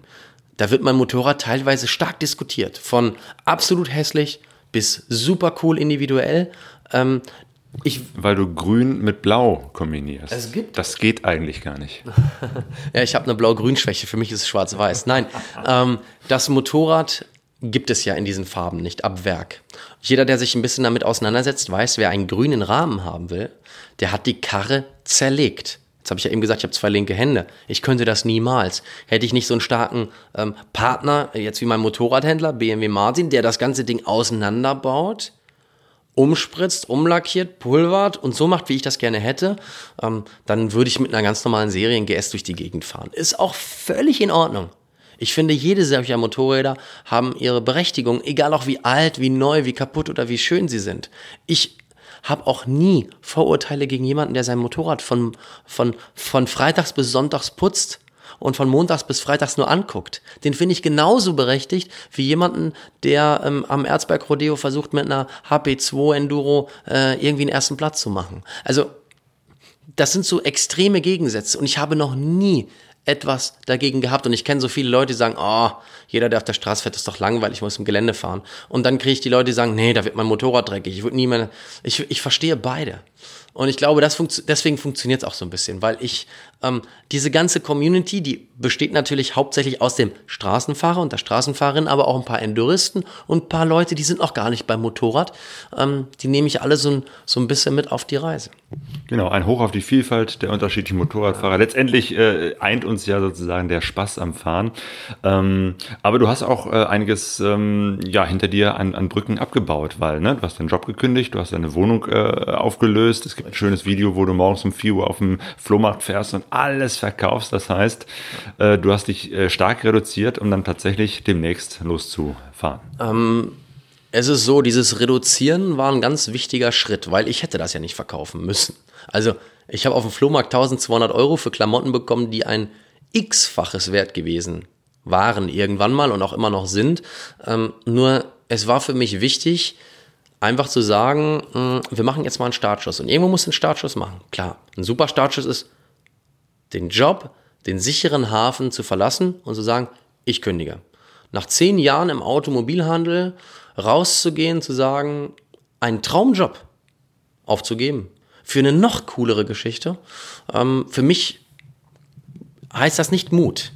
Da wird mein Motorrad teilweise stark diskutiert. Von absolut hässlich bis super cool individuell. Ähm, ich, Weil du grün mit blau kombinierst. Es gibt das geht eigentlich gar nicht. ja, ich habe eine blau-grün-Schwäche. Für mich ist es schwarz-weiß. Nein, ähm, das Motorrad gibt es ja in diesen Farben nicht ab Werk. Jeder, der sich ein bisschen damit auseinandersetzt, weiß, wer einen grünen Rahmen haben will, der hat die Karre zerlegt. Jetzt habe ich ja eben gesagt, ich habe zwei linke Hände. Ich könnte das niemals. Hätte ich nicht so einen starken ähm, Partner, jetzt wie mein Motorradhändler, BMW Martin, der das ganze Ding auseinanderbaut umspritzt, umlackiert, pulvert und so macht, wie ich das gerne hätte, ähm, dann würde ich mit einer ganz normalen Serien GS durch die Gegend fahren. Ist auch völlig in Ordnung. Ich finde, jede solcher Motorräder haben ihre Berechtigung, egal auch wie alt, wie neu, wie kaputt oder wie schön sie sind. Ich habe auch nie Vorurteile gegen jemanden, der sein Motorrad von, von, von freitags bis sonntags putzt und von montags bis freitags nur anguckt. Den finde ich genauso berechtigt wie jemanden, der ähm, am Erzberg Rodeo versucht, mit einer HP2 Enduro äh, irgendwie einen ersten Platz zu machen. Also, das sind so extreme Gegensätze und ich habe noch nie etwas dagegen gehabt. Und ich kenne so viele Leute, die sagen, oh, jeder, der auf der Straße fährt, ist doch langweilig, ich muss im Gelände fahren. Und dann kriege ich die Leute, die sagen, nee, da wird mein Motorrad dreckig. Ich würde nie mehr. Ich, ich verstehe beide. Und ich glaube, das funkt, deswegen funktioniert es auch so ein bisschen, weil ich ähm, diese ganze Community, die besteht natürlich hauptsächlich aus dem Straßenfahrer und der Straßenfahrerin, aber auch ein paar Enduristen und ein paar Leute, die sind noch gar nicht beim Motorrad. Ähm, die nehme ich alle so ein, so ein bisschen mit auf die Reise. Genau, ein Hoch auf die Vielfalt der unterschiedlichen Motorradfahrer. Letztendlich äh, eint uns ja sozusagen der Spaß am Fahren. Ähm, aber du hast auch äh, einiges ähm, ja, hinter dir an, an Brücken abgebaut, weil ne, du hast deinen Job gekündigt, du hast deine Wohnung äh, aufgelöst. Es gibt ein schönes Video, wo du morgens um 4 Uhr auf dem Flohmarkt fährst und alles verkaufst. Das heißt, äh, du hast dich äh, stark reduziert, um dann tatsächlich demnächst loszufahren. Ähm, es ist so, dieses Reduzieren war ein ganz wichtiger Schritt, weil ich hätte das ja nicht verkaufen müssen. Also ich habe auf dem Flohmarkt 1200 Euro für Klamotten bekommen, die ein x-faches Wert gewesen waren irgendwann mal und auch immer noch sind. Ähm, nur es war für mich wichtig, einfach zu sagen, mh, wir machen jetzt mal einen Startschuss. Und irgendwo muss ein Startschuss machen. Klar, ein super Startschuss ist, den Job, den sicheren Hafen zu verlassen und zu sagen, ich kündige. Nach zehn Jahren im Automobilhandel rauszugehen, zu sagen, einen Traumjob aufzugeben für eine noch coolere Geschichte. Ähm, für mich heißt das nicht Mut.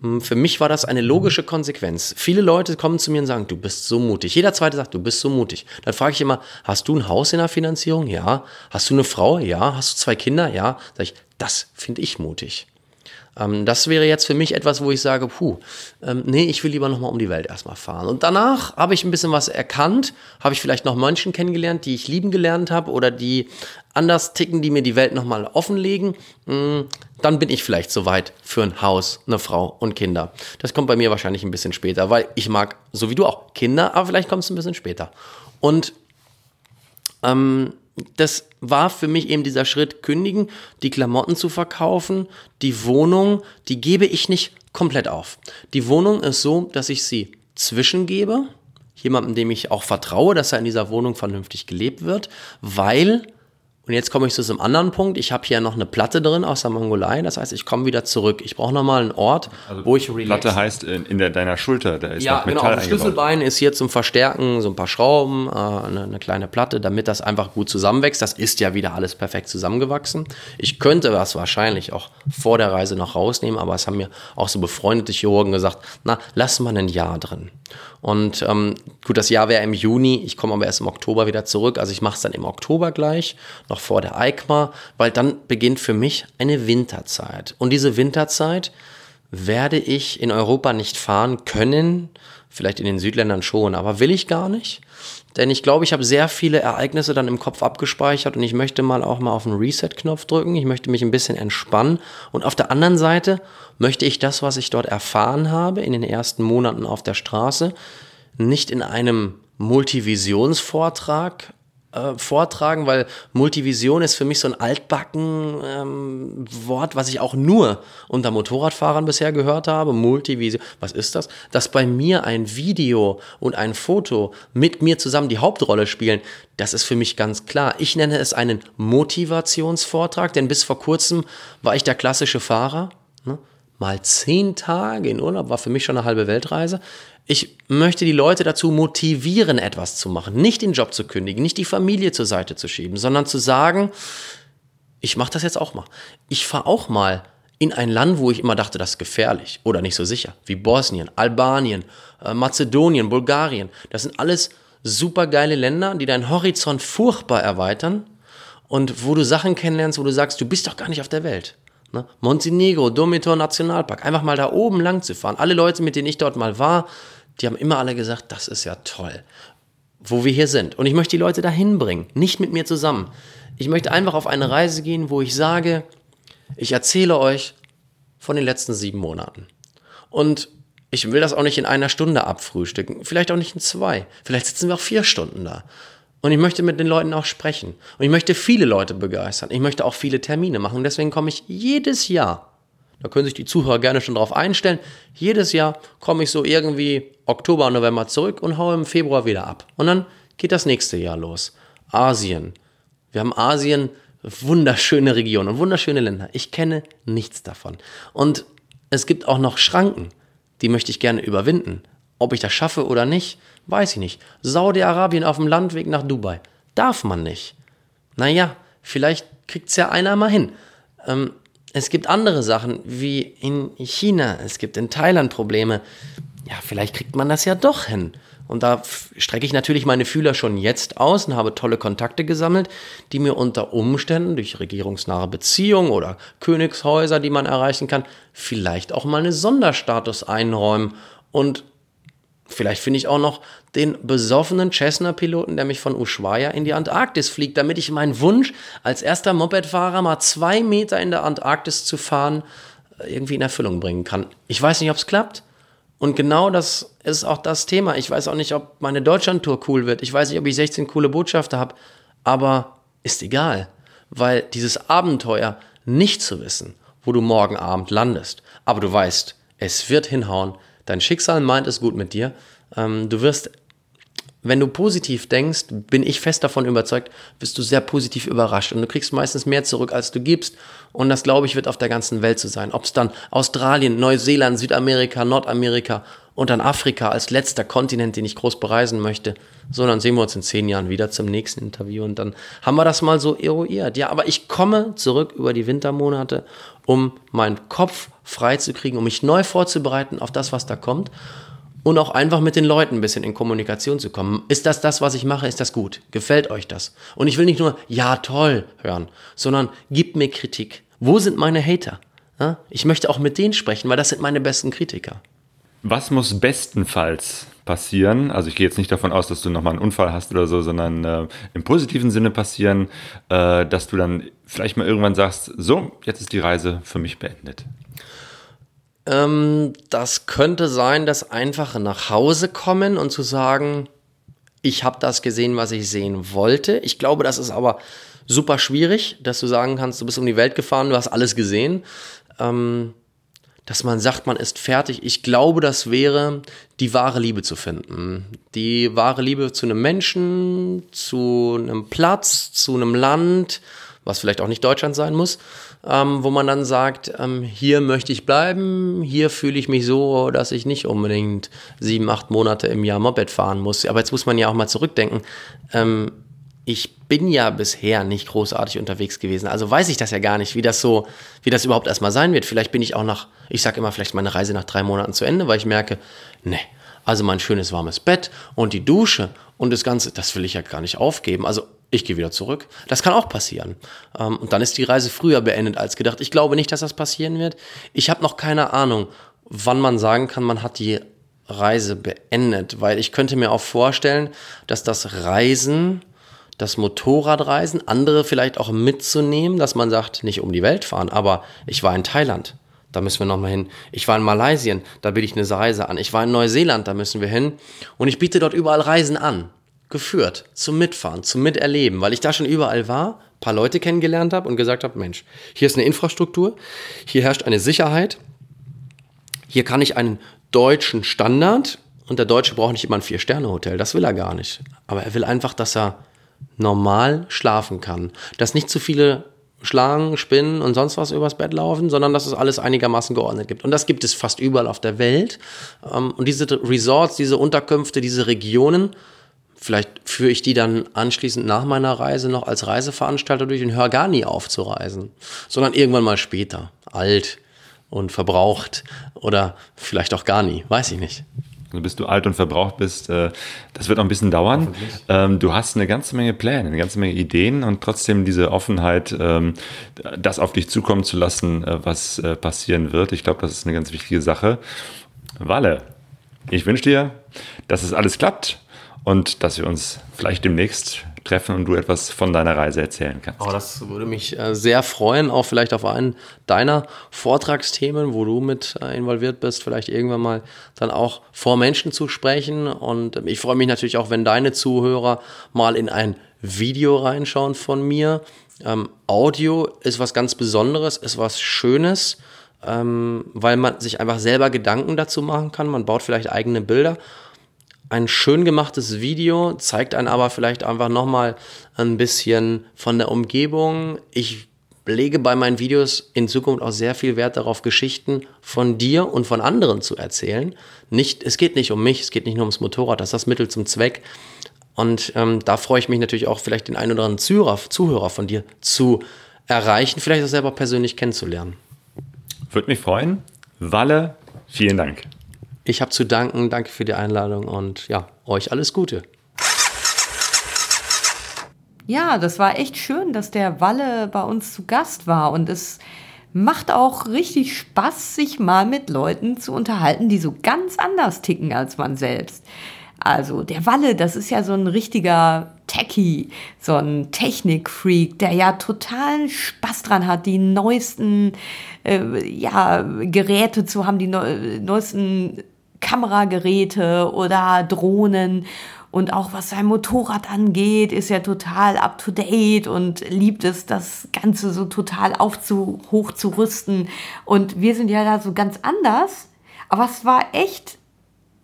Hm, für mich war das eine logische Konsequenz. Viele Leute kommen zu mir und sagen, du bist so mutig. Jeder zweite sagt, du bist so mutig. Dann frage ich immer, hast du ein Haus in der Finanzierung? Ja. Hast du eine Frau? Ja. Hast du zwei Kinder? Ja. Sag ich, das finde ich mutig. Ähm, das wäre jetzt für mich etwas, wo ich sage, puh, ähm, nee, ich will lieber nochmal um die Welt erstmal fahren. Und danach habe ich ein bisschen was erkannt, habe ich vielleicht noch Menschen kennengelernt, die ich lieben gelernt habe oder die anders ticken, die mir die Welt nochmal offenlegen. Mm, dann bin ich vielleicht soweit für ein Haus, eine Frau und Kinder. Das kommt bei mir wahrscheinlich ein bisschen später, weil ich mag, so wie du auch, Kinder, aber vielleicht kommt es ein bisschen später. Und ähm, das war für mich eben dieser Schritt, kündigen, die Klamotten zu verkaufen, die Wohnung, die gebe ich nicht komplett auf. Die Wohnung ist so, dass ich sie zwischengebe, jemandem, dem ich auch vertraue, dass er in dieser Wohnung vernünftig gelebt wird, weil und jetzt komme ich zu so einem anderen Punkt. Ich habe hier noch eine Platte drin aus der Mongolei. Das heißt, ich komme wieder zurück. Ich brauche nochmal einen Ort, also wo ich relax. Platte heißt in, in der, deiner Schulter. Da ist ja, genau. Das Schlüsselbein ist hier zum Verstärken so ein paar Schrauben, äh, eine, eine, kleine Platte, damit das einfach gut zusammenwächst. Das ist ja wieder alles perfekt zusammengewachsen. Ich könnte das wahrscheinlich auch vor der Reise noch rausnehmen, aber es haben mir auch so befreundete Chirurgen gesagt, na, lass mal ein Jahr drin. Und ähm, gut, das Jahr wäre im Juni, ich komme aber erst im Oktober wieder zurück. Also ich mache es dann im Oktober gleich, noch vor der EICMA, weil dann beginnt für mich eine Winterzeit. Und diese Winterzeit werde ich in Europa nicht fahren können, vielleicht in den Südländern schon, aber will ich gar nicht. Denn ich glaube, ich habe sehr viele Ereignisse dann im Kopf abgespeichert und ich möchte mal auch mal auf den Reset-Knopf drücken. Ich möchte mich ein bisschen entspannen. Und auf der anderen Seite möchte ich das, was ich dort erfahren habe in den ersten Monaten auf der Straße, nicht in einem Multivisionsvortrag äh, vortragen, weil Multivision ist für mich so ein altbacken ähm, Wort, was ich auch nur unter Motorradfahrern bisher gehört habe. Multivision, was ist das? Dass bei mir ein Video und ein Foto mit mir zusammen die Hauptrolle spielen, das ist für mich ganz klar. Ich nenne es einen Motivationsvortrag, denn bis vor kurzem war ich der klassische Fahrer. Ne? Mal zehn Tage in Urlaub war für mich schon eine halbe Weltreise. Ich möchte die Leute dazu motivieren, etwas zu machen. Nicht den Job zu kündigen, nicht die Familie zur Seite zu schieben, sondern zu sagen, ich mache das jetzt auch mal. Ich fahre auch mal in ein Land, wo ich immer dachte, das ist gefährlich oder nicht so sicher, wie Bosnien, Albanien, äh, Mazedonien, Bulgarien. Das sind alles super geile Länder, die deinen Horizont furchtbar erweitern und wo du Sachen kennenlernst, wo du sagst, du bist doch gar nicht auf der Welt. Ne? Montenegro, Domitor Nationalpark, einfach mal da oben lang zu fahren. Alle Leute, mit denen ich dort mal war, die haben immer alle gesagt, das ist ja toll. wo wir hier sind. Und ich möchte die Leute dahin bringen, nicht mit mir zusammen. Ich möchte einfach auf eine Reise gehen, wo ich sage, ich erzähle euch von den letzten sieben Monaten. Und ich will das auch nicht in einer Stunde abfrühstücken, vielleicht auch nicht in zwei, vielleicht sitzen wir auch vier Stunden da. Und ich möchte mit den Leuten auch sprechen. Und ich möchte viele Leute begeistern. Ich möchte auch viele Termine machen. Und deswegen komme ich jedes Jahr, da können sich die Zuhörer gerne schon drauf einstellen, jedes Jahr komme ich so irgendwie Oktober, November zurück und haue im Februar wieder ab. Und dann geht das nächste Jahr los. Asien. Wir haben Asien, wunderschöne Regionen und wunderschöne Länder. Ich kenne nichts davon. Und es gibt auch noch Schranken, die möchte ich gerne überwinden. Ob ich das schaffe oder nicht, weiß ich nicht. Saudi-Arabien auf dem Landweg nach Dubai. Darf man nicht. Naja, vielleicht kriegt es ja einer mal hin. Ähm, es gibt andere Sachen wie in China, es gibt in Thailand Probleme. Ja, vielleicht kriegt man das ja doch hin. Und da strecke ich natürlich meine Fühler schon jetzt aus und habe tolle Kontakte gesammelt, die mir unter Umständen durch regierungsnahe Beziehungen oder Königshäuser, die man erreichen kann, vielleicht auch mal einen Sonderstatus einräumen. Und vielleicht finde ich auch noch den besoffenen Cessna-Piloten, der mich von Ushuaia in die Antarktis fliegt, damit ich meinen Wunsch, als erster Mopedfahrer mal zwei Meter in der Antarktis zu fahren, irgendwie in Erfüllung bringen kann. Ich weiß nicht, ob es klappt. Und genau das ist auch das Thema. Ich weiß auch nicht, ob meine Deutschlandtour cool wird. Ich weiß nicht, ob ich 16 coole Botschafter habe. Aber ist egal. Weil dieses Abenteuer, nicht zu wissen, wo du morgen Abend landest, aber du weißt, es wird hinhauen, dein Schicksal meint es gut mit dir, ähm, du wirst wenn du positiv denkst, bin ich fest davon überzeugt, bist du sehr positiv überrascht und du kriegst meistens mehr zurück, als du gibst. Und das, glaube ich, wird auf der ganzen Welt so sein. Ob es dann Australien, Neuseeland, Südamerika, Nordamerika und dann Afrika als letzter Kontinent, den ich groß bereisen möchte. So, dann sehen wir uns in zehn Jahren wieder zum nächsten Interview und dann haben wir das mal so eruiert. Ja, aber ich komme zurück über die Wintermonate, um meinen Kopf frei zu kriegen, um mich neu vorzubereiten auf das, was da kommt und auch einfach mit den Leuten ein bisschen in Kommunikation zu kommen. Ist das das, was ich mache? Ist das gut? Gefällt euch das? Und ich will nicht nur ja toll hören, sondern gib mir Kritik. Wo sind meine Hater? Ich möchte auch mit denen sprechen, weil das sind meine besten Kritiker. Was muss bestenfalls passieren? Also ich gehe jetzt nicht davon aus, dass du nochmal einen Unfall hast oder so, sondern äh, im positiven Sinne passieren, äh, dass du dann vielleicht mal irgendwann sagst, so, jetzt ist die Reise für mich beendet. Ähm, das könnte sein, dass einfache nach Hause kommen und zu sagen, ich habe das gesehen, was ich sehen wollte. Ich glaube, das ist aber super schwierig, dass du sagen kannst, du bist um die Welt gefahren, du hast alles gesehen. Ähm, dass man sagt, man ist fertig. Ich glaube, das wäre die wahre Liebe zu finden. Die wahre Liebe zu einem Menschen, zu einem Platz, zu einem Land, was vielleicht auch nicht Deutschland sein muss, ähm, wo man dann sagt, ähm, hier möchte ich bleiben, hier fühle ich mich so, dass ich nicht unbedingt sieben, acht Monate im Jahr Moped fahren muss. Aber jetzt muss man ja auch mal zurückdenken. Ähm, ich bin ja bisher nicht großartig unterwegs gewesen. Also weiß ich das ja gar nicht, wie das so, wie das überhaupt erstmal sein wird. Vielleicht bin ich auch nach, ich sage immer, vielleicht meine Reise nach drei Monaten zu Ende, weil ich merke, ne, also mein schönes warmes Bett und die Dusche und das Ganze, das will ich ja gar nicht aufgeben. Also ich gehe wieder zurück. Das kann auch passieren. Ähm, und dann ist die Reise früher beendet als gedacht. Ich glaube nicht, dass das passieren wird. Ich habe noch keine Ahnung, wann man sagen kann, man hat die Reise beendet, weil ich könnte mir auch vorstellen, dass das Reisen, das Motorradreisen, andere vielleicht auch mitzunehmen, dass man sagt, nicht um die Welt fahren, aber ich war in Thailand, da müssen wir nochmal hin. Ich war in Malaysia, da biete ich eine Reise an. Ich war in Neuseeland, da müssen wir hin. Und ich biete dort überall Reisen an geführt zum Mitfahren, zum Miterleben, weil ich da schon überall war, paar Leute kennengelernt habe und gesagt habe, Mensch, hier ist eine Infrastruktur, hier herrscht eine Sicherheit, hier kann ich einen deutschen Standard und der Deutsche braucht nicht immer ein Vier-Sterne-Hotel, das will er gar nicht. Aber er will einfach, dass er normal schlafen kann, dass nicht zu viele Schlangen, Spinnen und sonst was übers Bett laufen, sondern dass es alles einigermaßen geordnet gibt. Und das gibt es fast überall auf der Welt. Ähm, und diese Resorts, diese Unterkünfte, diese Regionen Vielleicht führe ich die dann anschließend nach meiner Reise noch als Reiseveranstalter durch und höre gar nie auf zu reisen, sondern irgendwann mal später, alt und verbraucht oder vielleicht auch gar nie, weiß ich nicht. Bis du alt und verbraucht bist, äh, das wird noch ein bisschen dauern. Ähm, du hast eine ganze Menge Pläne, eine ganze Menge Ideen und trotzdem diese Offenheit, ähm, das auf dich zukommen zu lassen, äh, was äh, passieren wird. Ich glaube, das ist eine ganz wichtige Sache. Walle, ich wünsche dir, dass es alles klappt und dass wir uns vielleicht demnächst treffen und du etwas von deiner Reise erzählen kannst. Oh, das würde mich äh, sehr freuen, auch vielleicht auf einen deiner Vortragsthemen, wo du mit äh, involviert bist, vielleicht irgendwann mal dann auch vor Menschen zu sprechen. Und ähm, ich freue mich natürlich auch, wenn deine Zuhörer mal in ein Video reinschauen von mir. Ähm, Audio ist was ganz Besonderes, ist was Schönes, ähm, weil man sich einfach selber Gedanken dazu machen kann. Man baut vielleicht eigene Bilder ein schön gemachtes Video, zeigt einen aber vielleicht einfach nochmal ein bisschen von der Umgebung. Ich lege bei meinen Videos in Zukunft auch sehr viel Wert darauf, Geschichten von dir und von anderen zu erzählen. Nicht, es geht nicht um mich, es geht nicht nur ums Motorrad, das ist das Mittel zum Zweck. Und ähm, da freue ich mich natürlich auch, vielleicht den einen oder anderen Zuhörer, Zuhörer von dir zu erreichen, vielleicht auch selber persönlich kennenzulernen. Würde mich freuen. Walle, vielen Dank. Ich habe zu danken, danke für die Einladung und ja, euch alles Gute. Ja, das war echt schön, dass der Walle bei uns zu Gast war und es macht auch richtig Spaß, sich mal mit Leuten zu unterhalten, die so ganz anders ticken als man selbst. Also der Walle, das ist ja so ein richtiger Techie, so ein Technikfreak, der ja totalen Spaß dran hat, die neuesten äh, ja, Geräte zu haben, die neu, neuesten Kamerageräte oder Drohnen. Und auch was sein Motorrad angeht, ist er total up to date und liebt es, das Ganze so total aufzu, hoch zu rüsten. Und wir sind ja da so ganz anders. Aber es war echt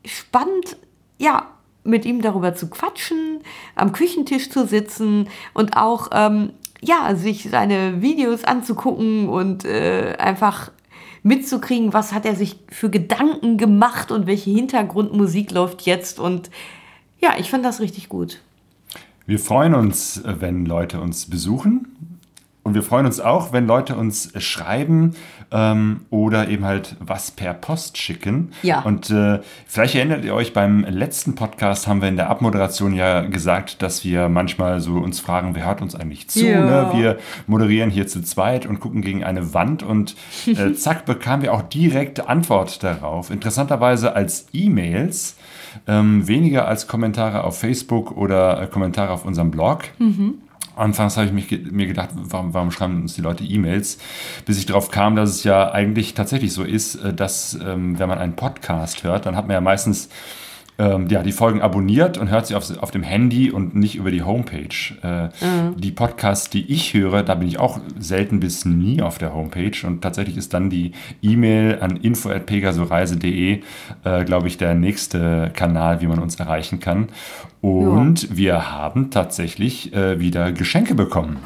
spannend, ja, mit ihm darüber zu quatschen, am Küchentisch zu sitzen und auch, ähm, ja, sich seine Videos anzugucken und äh, einfach mitzukriegen, was hat er sich für Gedanken gemacht und welche Hintergrundmusik läuft jetzt. Und ja, ich fand das richtig gut. Wir freuen uns, wenn Leute uns besuchen. Und wir freuen uns auch, wenn Leute uns schreiben ähm, oder eben halt was per Post schicken. Ja. Und äh, vielleicht erinnert ihr euch, beim letzten Podcast haben wir in der Abmoderation ja gesagt, dass wir manchmal so uns fragen, wer hört uns eigentlich zu? Ja. Ne? Wir moderieren hier zu zweit und gucken gegen eine Wand und äh, zack, bekamen wir auch direkt Antwort darauf. Interessanterweise als E-Mails. Ähm, weniger als Kommentare auf Facebook oder äh, Kommentare auf unserem Blog. Anfangs habe ich mich, mir gedacht, warum, warum schreiben uns die Leute E-Mails? Bis ich darauf kam, dass es ja eigentlich tatsächlich so ist, äh, dass ähm, wenn man einen Podcast hört, dann hat man ja meistens ähm, ja, die Folgen abonniert und hört sie auf, auf dem Handy und nicht über die Homepage. Äh, Die Podcasts, die ich höre, da bin ich auch selten bis nie auf der Homepage und tatsächlich ist dann die E-Mail an info.pegasoreise.de, äh, glaube ich, der nächste Kanal, wie man uns erreichen kann. Und wir haben tatsächlich äh, wieder Geschenke bekommen.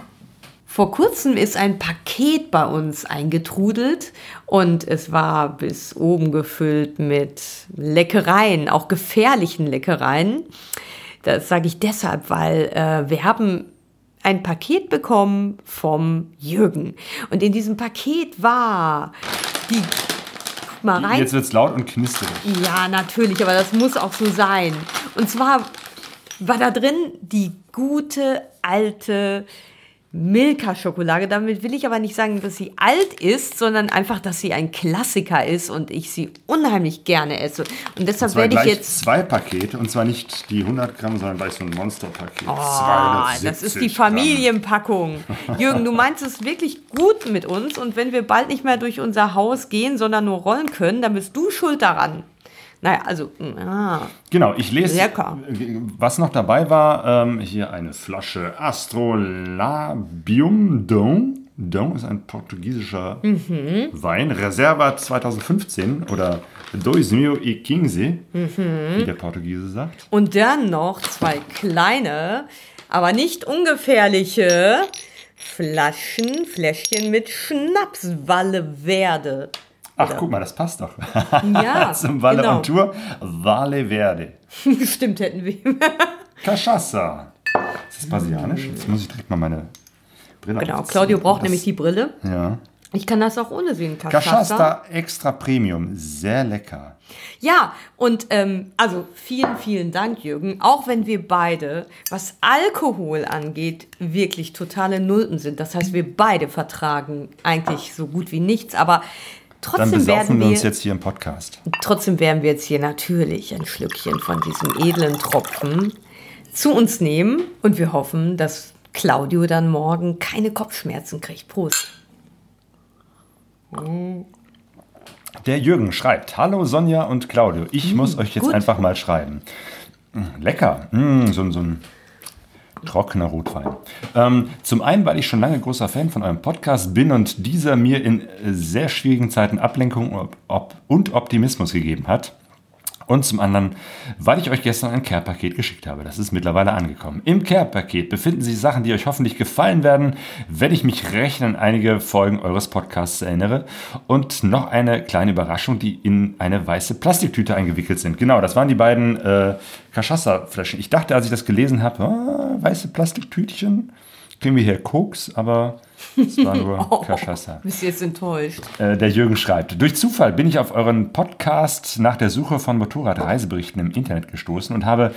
Vor kurzem ist ein Paket bei uns eingetrudelt und es war bis oben gefüllt mit Leckereien, auch gefährlichen Leckereien. Das sage ich deshalb, weil äh, wir haben ein Paket bekommen vom Jürgen. Und in diesem Paket war die. Mal rein. Jetzt wird es laut und knisterig. Ja, natürlich, aber das muss auch so sein. Und zwar war da drin die gute alte Milka-Schokolade. Damit will ich aber nicht sagen, dass sie alt ist, sondern einfach, dass sie ein Klassiker ist und ich sie unheimlich gerne esse. Und deshalb werde ich jetzt. zwei Pakete und zwar nicht die 100 Gramm, sondern gleich so ein Monsterpaket. Oh, das ist die Familienpackung. Jürgen, du meinst es wirklich gut mit uns und wenn wir bald nicht mehr durch unser Haus gehen, sondern nur rollen können, dann bist du schuld daran. Naja, also, ah, Genau, ich lese, Lecker. was noch dabei war. Ähm, hier eine Flasche Astrolabium Dom. Dom ist ein portugiesischer Mhm. Wein. Reserva 2015 oder 2015, Mhm. wie der Portugiese sagt. Und dann noch zwei kleine, aber nicht ungefährliche Flaschen, Fläschchen mit Schnapswalle Verde. Ach, guck mal, das passt doch. Ja, Zum Valle genau. on Tour. Vale Verde. Stimmt, hätten wir. Cachaça. Ist das brasilianisch? Jetzt muss ich direkt mal meine Brille Genau, aufziehen. Claudio braucht Das- nämlich die Brille. Ja. Ich kann das auch ohne sehen, Cachaça. Cachaça Extra Premium. Sehr lecker. Ja, und ähm, also vielen, vielen Dank, Jürgen. Auch wenn wir beide, was Alkohol angeht, wirklich totale Nulpen sind. Das heißt, wir beide vertragen eigentlich so gut wie nichts. Aber Trotzdem Dann werden besaufen wir uns wir- jetzt hier im Podcast. Trotzdem werden wir jetzt hier natürlich ein Schlückchen von diesem edlen Tropfen zu uns nehmen und wir hoffen, dass Claudio dann morgen keine Kopfschmerzen kriegt. Prost. Der Jürgen schreibt, hallo Sonja und Claudio, ich muss euch jetzt gut. einfach mal schreiben. Mm, Lecker, mm, so, so ein trockener Rotwein. Ähm, zum einen, weil ich schon lange großer Fan von eurem Podcast bin und dieser mir in äh, sehr schwierigen Zeiten Ablenkung und Optimismus gegeben hat. Und zum anderen, weil ich euch gestern ein Care-Paket geschickt habe. Das ist mittlerweile angekommen. Im Care-Paket befinden sich Sachen, die euch hoffentlich gefallen werden, wenn ich mich recht an einige Folgen eures Podcasts erinnere. Und noch eine kleine Überraschung, die in eine weiße Plastiktüte eingewickelt sind. Genau, das waren die beiden äh, Cachaça-Flaschen. Ich dachte, als ich das gelesen habe, ah, weiße Plastiktütchen, kriegen wir hier Koks, aber es war nur Cachaça. Bist du jetzt enttäuscht? Äh, der Jürgen schreibt, durch Zufall bin ich auf euren Podcast nach der Suche von Motorradreiseberichten im Internet gestoßen und habe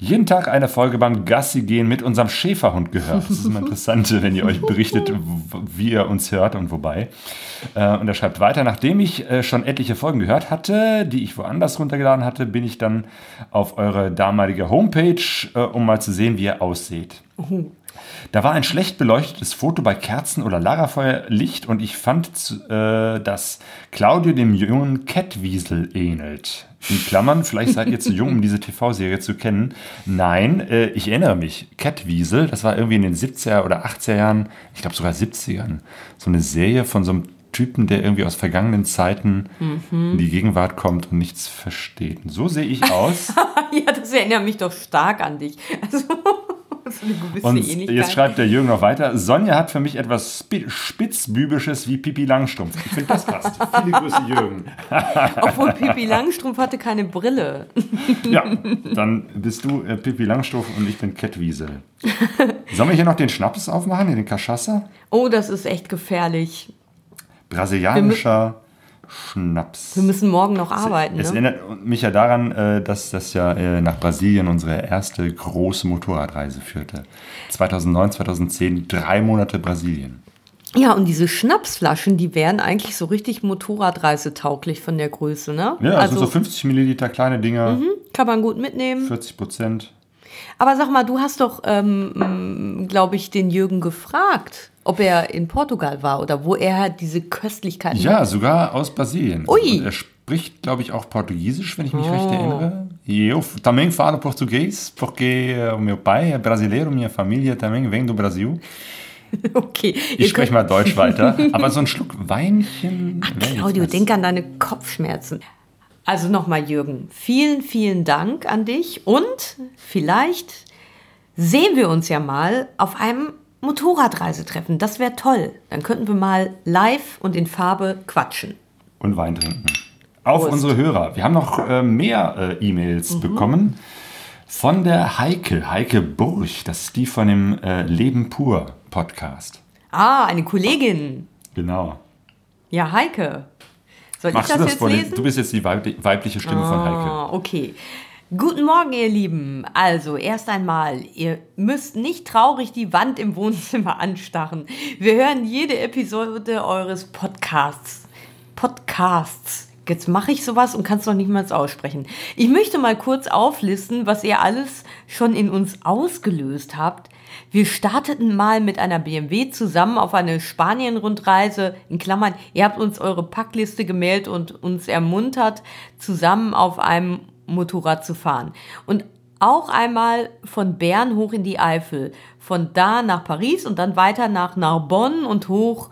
jeden Tag eine Folge beim Gassi gehen mit unserem Schäferhund gehört. Das ist immer interessant, wenn ihr euch berichtet, wie ihr uns hört und wobei. Äh, Und er schreibt weiter, nachdem ich äh, schon etliche Folgen gehört hatte, die ich woanders runtergeladen hatte, bin ich dann auf eure damalige Homepage, äh, um mal zu sehen, wie ihr aussieht. Da war ein schlecht beleuchtetes Foto bei Kerzen oder Lagerfeuerlicht und ich fand, äh, dass Claudio dem jungen Catwiesel ähnelt. In Klammern, vielleicht seid ihr zu jung, um diese TV-Serie zu kennen. Nein, äh, ich erinnere mich. Catwiesel, das war irgendwie in den 70er oder 80er Jahren, ich glaube sogar 70ern, so eine Serie von so einem Typen, der irgendwie aus vergangenen Zeiten in die Gegenwart kommt und nichts versteht. Und so sehe ich aus. Ja, das erinnert mich doch stark an dich. Also, so eine gewisse Und Ähnlichkeit. jetzt schreibt der Jürgen noch weiter. Sonja hat für mich etwas Spi- Spitzbübisches wie Pipi Langstrumpf. Ich finde, das passt. Viele Grüße, Jürgen. Obwohl Pipi Langstrumpf hatte keine Brille. Ja, dann bist du äh, Pipi Langstrumpf und ich bin Kettwiesel. Sollen wir hier noch den Schnaps aufmachen, den Cachaça? Oh, das ist echt gefährlich. Brasilianischer Schnaps. Wir müssen morgen noch arbeiten. Es Ne? erinnert mich ja daran, äh, dass das ja äh, nach Brasilien unsere erste große Motorradreise führte. 2009, 2010, drei Monate Brasilien. Ja, und diese Schnapsflaschen, die wären eigentlich so richtig Motorradreisetauglich von der Größe, ne? Ja, also sind so 50 Milliliter kleine Dinger, kann man gut mitnehmen. 40 Prozent. Aber sag mal, du hast doch, ähm, glaube ich, den Jürgen gefragt, ob er in Portugal war oder wo er diese Köstlichkeiten. Ja, sogar aus Brasilien. Ui. Und er spricht, glaube ich, auch Portugiesisch, wenn ich mich recht erinnere. Eu também falo português, porque eh, o meu pai é brasileiro, minha família também vem do Brasil. Okay. Ich spreche mal Deutsch weiter. Aber so ein Schluck Weinchen. Ach, Claudio, denk an deine Kopfschmerzen. Also nochmal, Jürgen, vielen, vielen Dank an dich und vielleicht sehen wir uns ja mal auf einem Motorradreisetreffen. Das wäre toll. Dann könnten wir mal live und in Farbe quatschen. Und Wein trinken. Auf Prost. unsere Hörer. Wir haben noch äh, mehr äh, E-Mails Mhm. bekommen. Von der Heike, Heike Burch. Das ist die von dem äh, Leben pur Podcast. Ah, eine Kollegin. Genau. Ja, Heike. Soll Machst ich du das das jetzt lesen? Du bist jetzt die weibli- weibliche Stimme von Heike. Ah, okay. Guten Morgen, ihr Lieben. Also, erst einmal, ihr müsst nicht traurig die Wand im Wohnzimmer anstarren. Wir hören jede Episode eures Podcasts. Podcasts. Jetzt mache ich sowas und kann es noch nicht mal aussprechen. Ich möchte mal kurz auflisten, was ihr alles schon in uns ausgelöst habt. Wir starteten mal mit einer BMW zusammen auf eine Spanien-Rundreise. In Klammern, ihr habt uns eure Packliste gemeldet und uns ermuntert, zusammen auf einem Motorrad zu fahren. Und auch einmal von Bern hoch in die Eifel. Von da nach Paris und dann weiter nach Narbonne und hoch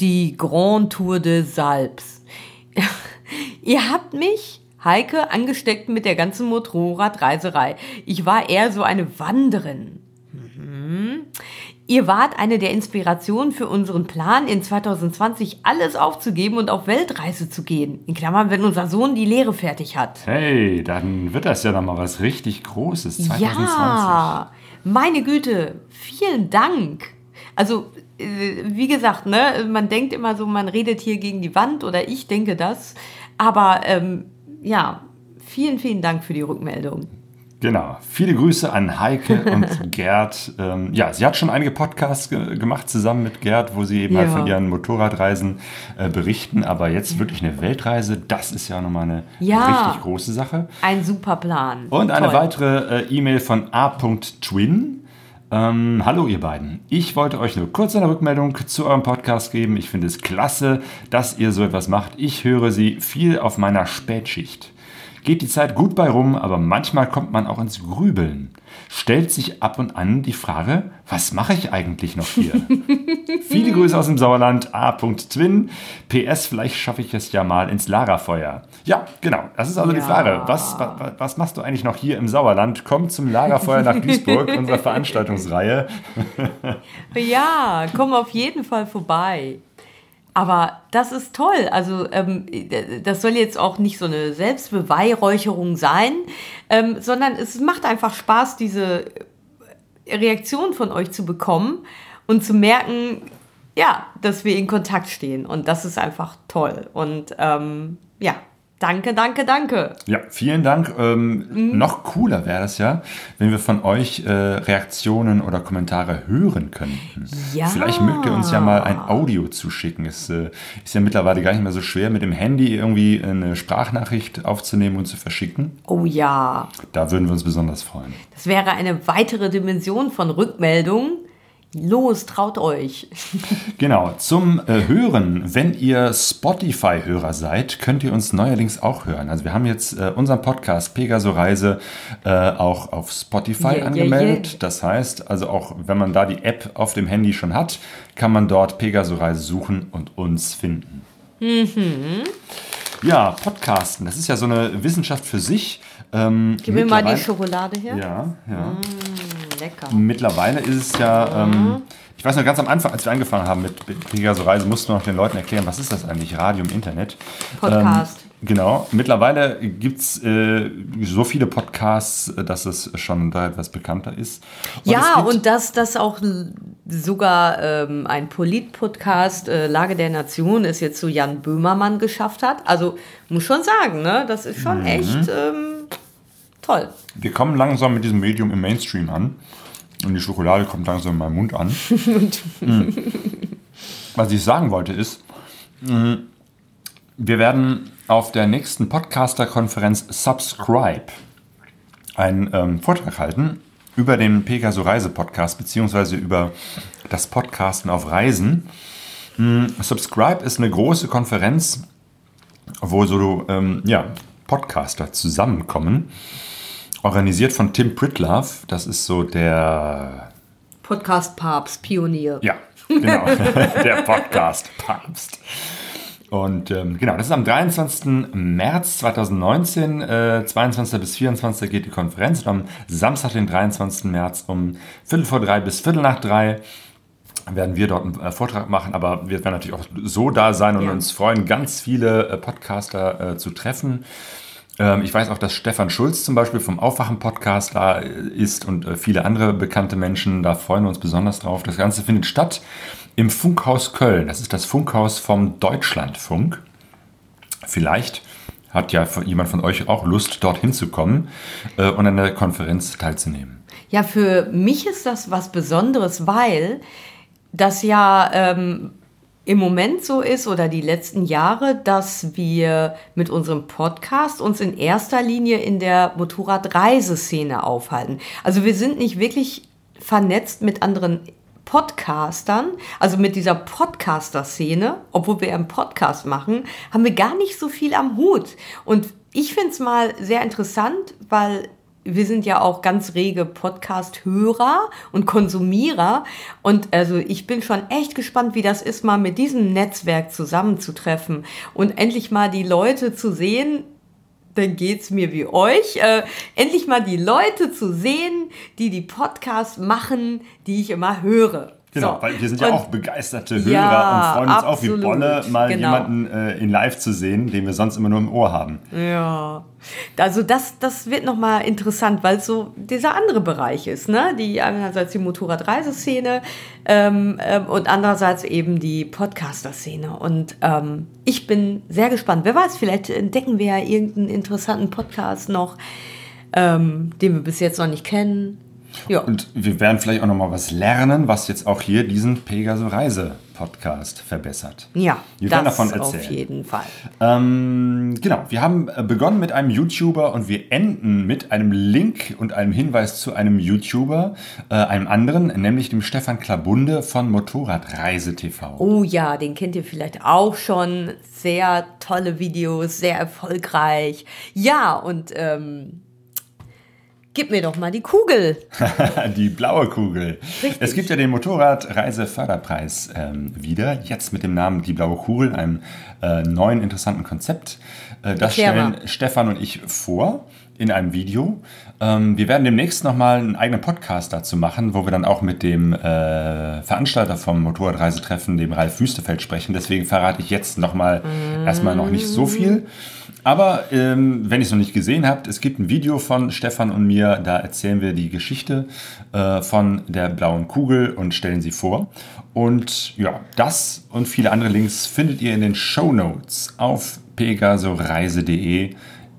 die Grand Tour des Alpes. Ihr habt mich, Heike, angesteckt mit der ganzen Motorradreiserei. Ich war eher so eine Wanderin. Mhm. Ihr wart eine der Inspirationen für unseren Plan, in 2020 alles aufzugeben und auf Weltreise zu gehen. In Klammern, wenn unser Sohn die Lehre fertig hat. Hey, dann wird das ja noch mal was richtig Großes. 2020. Ja, meine Güte, vielen Dank. Also, äh, wie gesagt, ne, man denkt immer so, man redet hier gegen die Wand oder ich denke das. Aber ähm, ja, vielen, vielen Dank für die Rückmeldung. Genau. Viele Grüße an Heike und Gerd. Ähm, ja, sie hat schon einige Podcasts ge gemacht zusammen mit Gerd, wo sie eben halt Ja. von ihren Motorradreisen äh, berichten. Aber jetzt wirklich eine Weltreise, das ist ja nochmal eine Ja. richtig große Sache. Ein super Plan. Und eine Toll. weitere äh, E-Mail von a.twin. Ähm, hallo ihr beiden. Ich wollte euch nur kurz eine Rückmeldung zu eurem Podcast geben. Ich finde es klasse, dass ihr so etwas macht. Ich höre sie viel auf meiner Spätschicht. Geht die Zeit gut bei rum, aber manchmal kommt man auch ins Grübeln. Stellt sich ab und an die Frage, was mache ich eigentlich noch hier? Viele Grüße aus dem Sauerland, A.Twin. PS, vielleicht schaffe ich es ja mal ins Lagerfeuer. Ja, genau. Das ist also die Ja. Frage. Was, was, was machst du eigentlich noch hier im Sauerland? Komm zum Lagerfeuer nach Duisburg, unsere Veranstaltungsreihe. Ja, komm auf jeden Fall vorbei. Aber das ist toll. Also ähm, das soll jetzt auch nicht so eine Selbstbeweihräucherung sein, ähm, sondern es macht einfach Spaß, diese Reaktion von euch zu bekommen und zu merken, ja, dass wir in Kontakt stehen. Und das ist einfach toll. Und ähm, ja, danke, danke, danke. Ja, vielen Dank. Ähm, Mhm. Noch cooler wäre es ja, wenn wir von euch äh, Reaktionen oder Kommentare hören könnten. Ja. Vielleicht mögt ihr uns ja mal ein Audio zuschicken. Es äh, ist ja mittlerweile gar nicht mehr so schwer, mit dem Handy irgendwie eine Sprachnachricht aufzunehmen und zu verschicken. Oh ja, Da würden wir uns besonders freuen. das wäre eine weitere Dimension von Rückmeldung. Los, traut euch. Genau, zum äh, Hören, wenn ihr Spotify-Hörer seid, könnt ihr uns neuerdings auch hören. Also wir haben jetzt äh, unseren Podcast Pegaso Reise äh, auch auf Spotify Yeah, yeah, angemeldet. yeah. Das heißt, also auch wenn man da die App auf dem Handy schon hat, kann man dort Pegaso Reise suchen und uns finden. Mhm. Ja, Podcasten, das ist ja so eine Wissenschaft für sich. Ähm, Gib mir mal die Schokolade her. Ja, ja. Lecker. Mittlerweile ist es ja, ähm, ich weiß noch ganz am Anfang, als wir angefangen haben mit Pegaso Reise, mussten wir noch den Leuten erklären, was ist das eigentlich, Radio im Internet. Podcast. Ähm, genau, mittlerweile gibt es äh, so viele Podcasts, äh, dass es schon da etwas bekannter ist. Und Ja, und dass das auch sogar ähm, ein Polit-Podcast, äh, Lage der Nation, es jetzt zu Jan Böhmermann geschafft hat. Also muss schon sagen, ne? das ist Mhm. schon echt ähm, toll. Wir kommen langsam mit diesem Medium im Mainstream an. Und die Schokolade kommt langsam in meinem Mund an. Mm. Was ich sagen wollte ist, mm, wir werden auf der nächsten Podcaster-Konferenz Subscribe einen ähm, Vortrag halten über den Pegaso Reise Podcast beziehungsweise über das Podcasten auf Reisen. Mm, Subscribe ist eine große Konferenz, wo so ähm, ja, Podcaster zusammenkommen. Organisiert von Tim Pritlove. Das ist so der, Podcast-Papst, Pionier. ja, genau, der Podcast-Papst. Und ähm, genau, das ist am 23. März 2019, äh, 22. bis 24. geht die Konferenz. Und am Samstag, den 23. März um Viertel vor drei bis Viertel nach drei werden wir dort einen äh, Vortrag machen, aber wir werden natürlich auch so da sein und Ja. uns freuen, ganz viele äh, Podcaster äh, zu treffen. Ähm, ich weiß auch, dass Stefan Schulz zum Beispiel vom Aufwachen-Podcast da äh, ist und äh, viele andere bekannte Menschen. Da freuen wir uns besonders drauf. Das Ganze findet statt im Funkhaus Köln. Das ist das Funkhaus vom Deutschlandfunk. Vielleicht hat ja jemand von euch auch Lust, dorthin zu kommen äh, und an der Konferenz teilzunehmen. Ja, für mich ist das was Besonderes, weil das ja ähm, im Moment so ist oder die letzten Jahre, dass wir mit unserem Podcast uns in erster Linie in der Motorradreiseszene aufhalten. Also wir sind nicht wirklich vernetzt mit anderen Podcastern, also mit dieser Podcaster-Szene, obwohl wir einen Podcast machen, haben wir gar nicht so viel am Hut. Und ich finde es mal sehr interessant, weil wir sind ja auch ganz rege Podcast-Hörer und Konsumierer. Und also ich bin schon echt gespannt, wie das ist, mal mit diesem Netzwerk zusammenzutreffen und endlich mal die Leute zu sehen, dann geht's mir wie euch. Äh, endlich mal die Leute zu sehen, die die Podcasts machen, die ich immer höre. Genau, So. weil wir sind ja Und- auch begeisterte Hörer Ja, und freuen uns auch wie absolut, Bolle, mal genau. jemanden äh, in live zu sehen, den wir sonst immer nur im Ohr haben. Ja, also das, das wird nochmal interessant, weil es so dieser andere Bereich ist, ne? Die einerseits die Motorradreiseszene ähm, ähm, und andererseits eben die Podcaster-Szene. Und ähm, ich bin sehr gespannt. Wer weiß, vielleicht entdecken wir ja irgendeinen interessanten Podcast noch. ähm, den wir bis jetzt noch nicht kennen. Ja. Und wir werden vielleicht auch noch mal was lernen, was jetzt auch hier diesen Pegaso Reise Podcast verbessert. Ja, wir werden davon erzählen. auf jeden Fall. Ähm, genau, wir haben äh, begonnen mit einem YouTuber und wir enden mit einem Link und einem Hinweis zu einem YouTuber, äh, einem anderen, nämlich dem Stefan Klabunde von Motorradreise TV. Oh ja, den kennt ihr vielleicht auch schon. Sehr tolle Videos, sehr erfolgreich. Ja, und ähm, Gib mir doch mal die Kugel. die blaue Kugel. Richtig. Es gibt ja den Motorradreiseförderpreis ähm, wieder, jetzt mit dem Namen Die blaue Kugel, einem äh, neuen interessanten Konzept. Äh, das stellen Stefan und ich vor in einem Video. Ähm, wir werden demnächst nochmal einen eigenen Podcast dazu machen, wo wir dann auch mit dem äh, Veranstalter vom Motorradreisetreffen, dem Ralf Wüstefeld, sprechen. Deswegen verrate ich jetzt nochmal mm. erstmal noch nicht so viel. Aber ähm, wenn ihr es noch nicht gesehen habt, es gibt ein Video von Stefan und mir, da erzählen wir die Geschichte äh, von der blauen Kugel und stellen sie vor. Und ja, das und viele andere Links findet ihr in den Show Notes auf pegasoreise.de,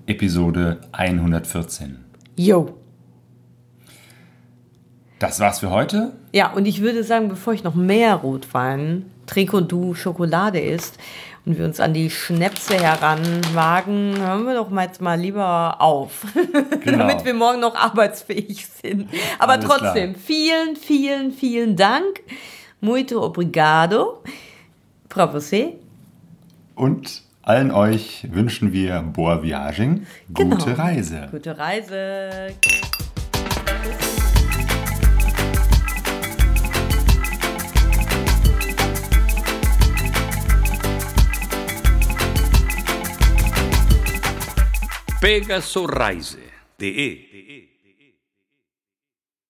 Episode 114. Jo. Das war's für heute. Ja, und ich würde sagen, bevor ich noch mehr Rotwein trinke und du Schokolade isst, und wir uns an die Schnäpse heranwagen, hören wir doch mal jetzt mal lieber auf, genau. damit wir morgen noch arbeitsfähig sind. Aber Alles trotzdem, klar. vielen, vielen, vielen Dank. Muito obrigado. Frau você. Und allen euch wünschen wir Boa Viagem, gute genau. Reise. Gute Reise. pegasoreise.de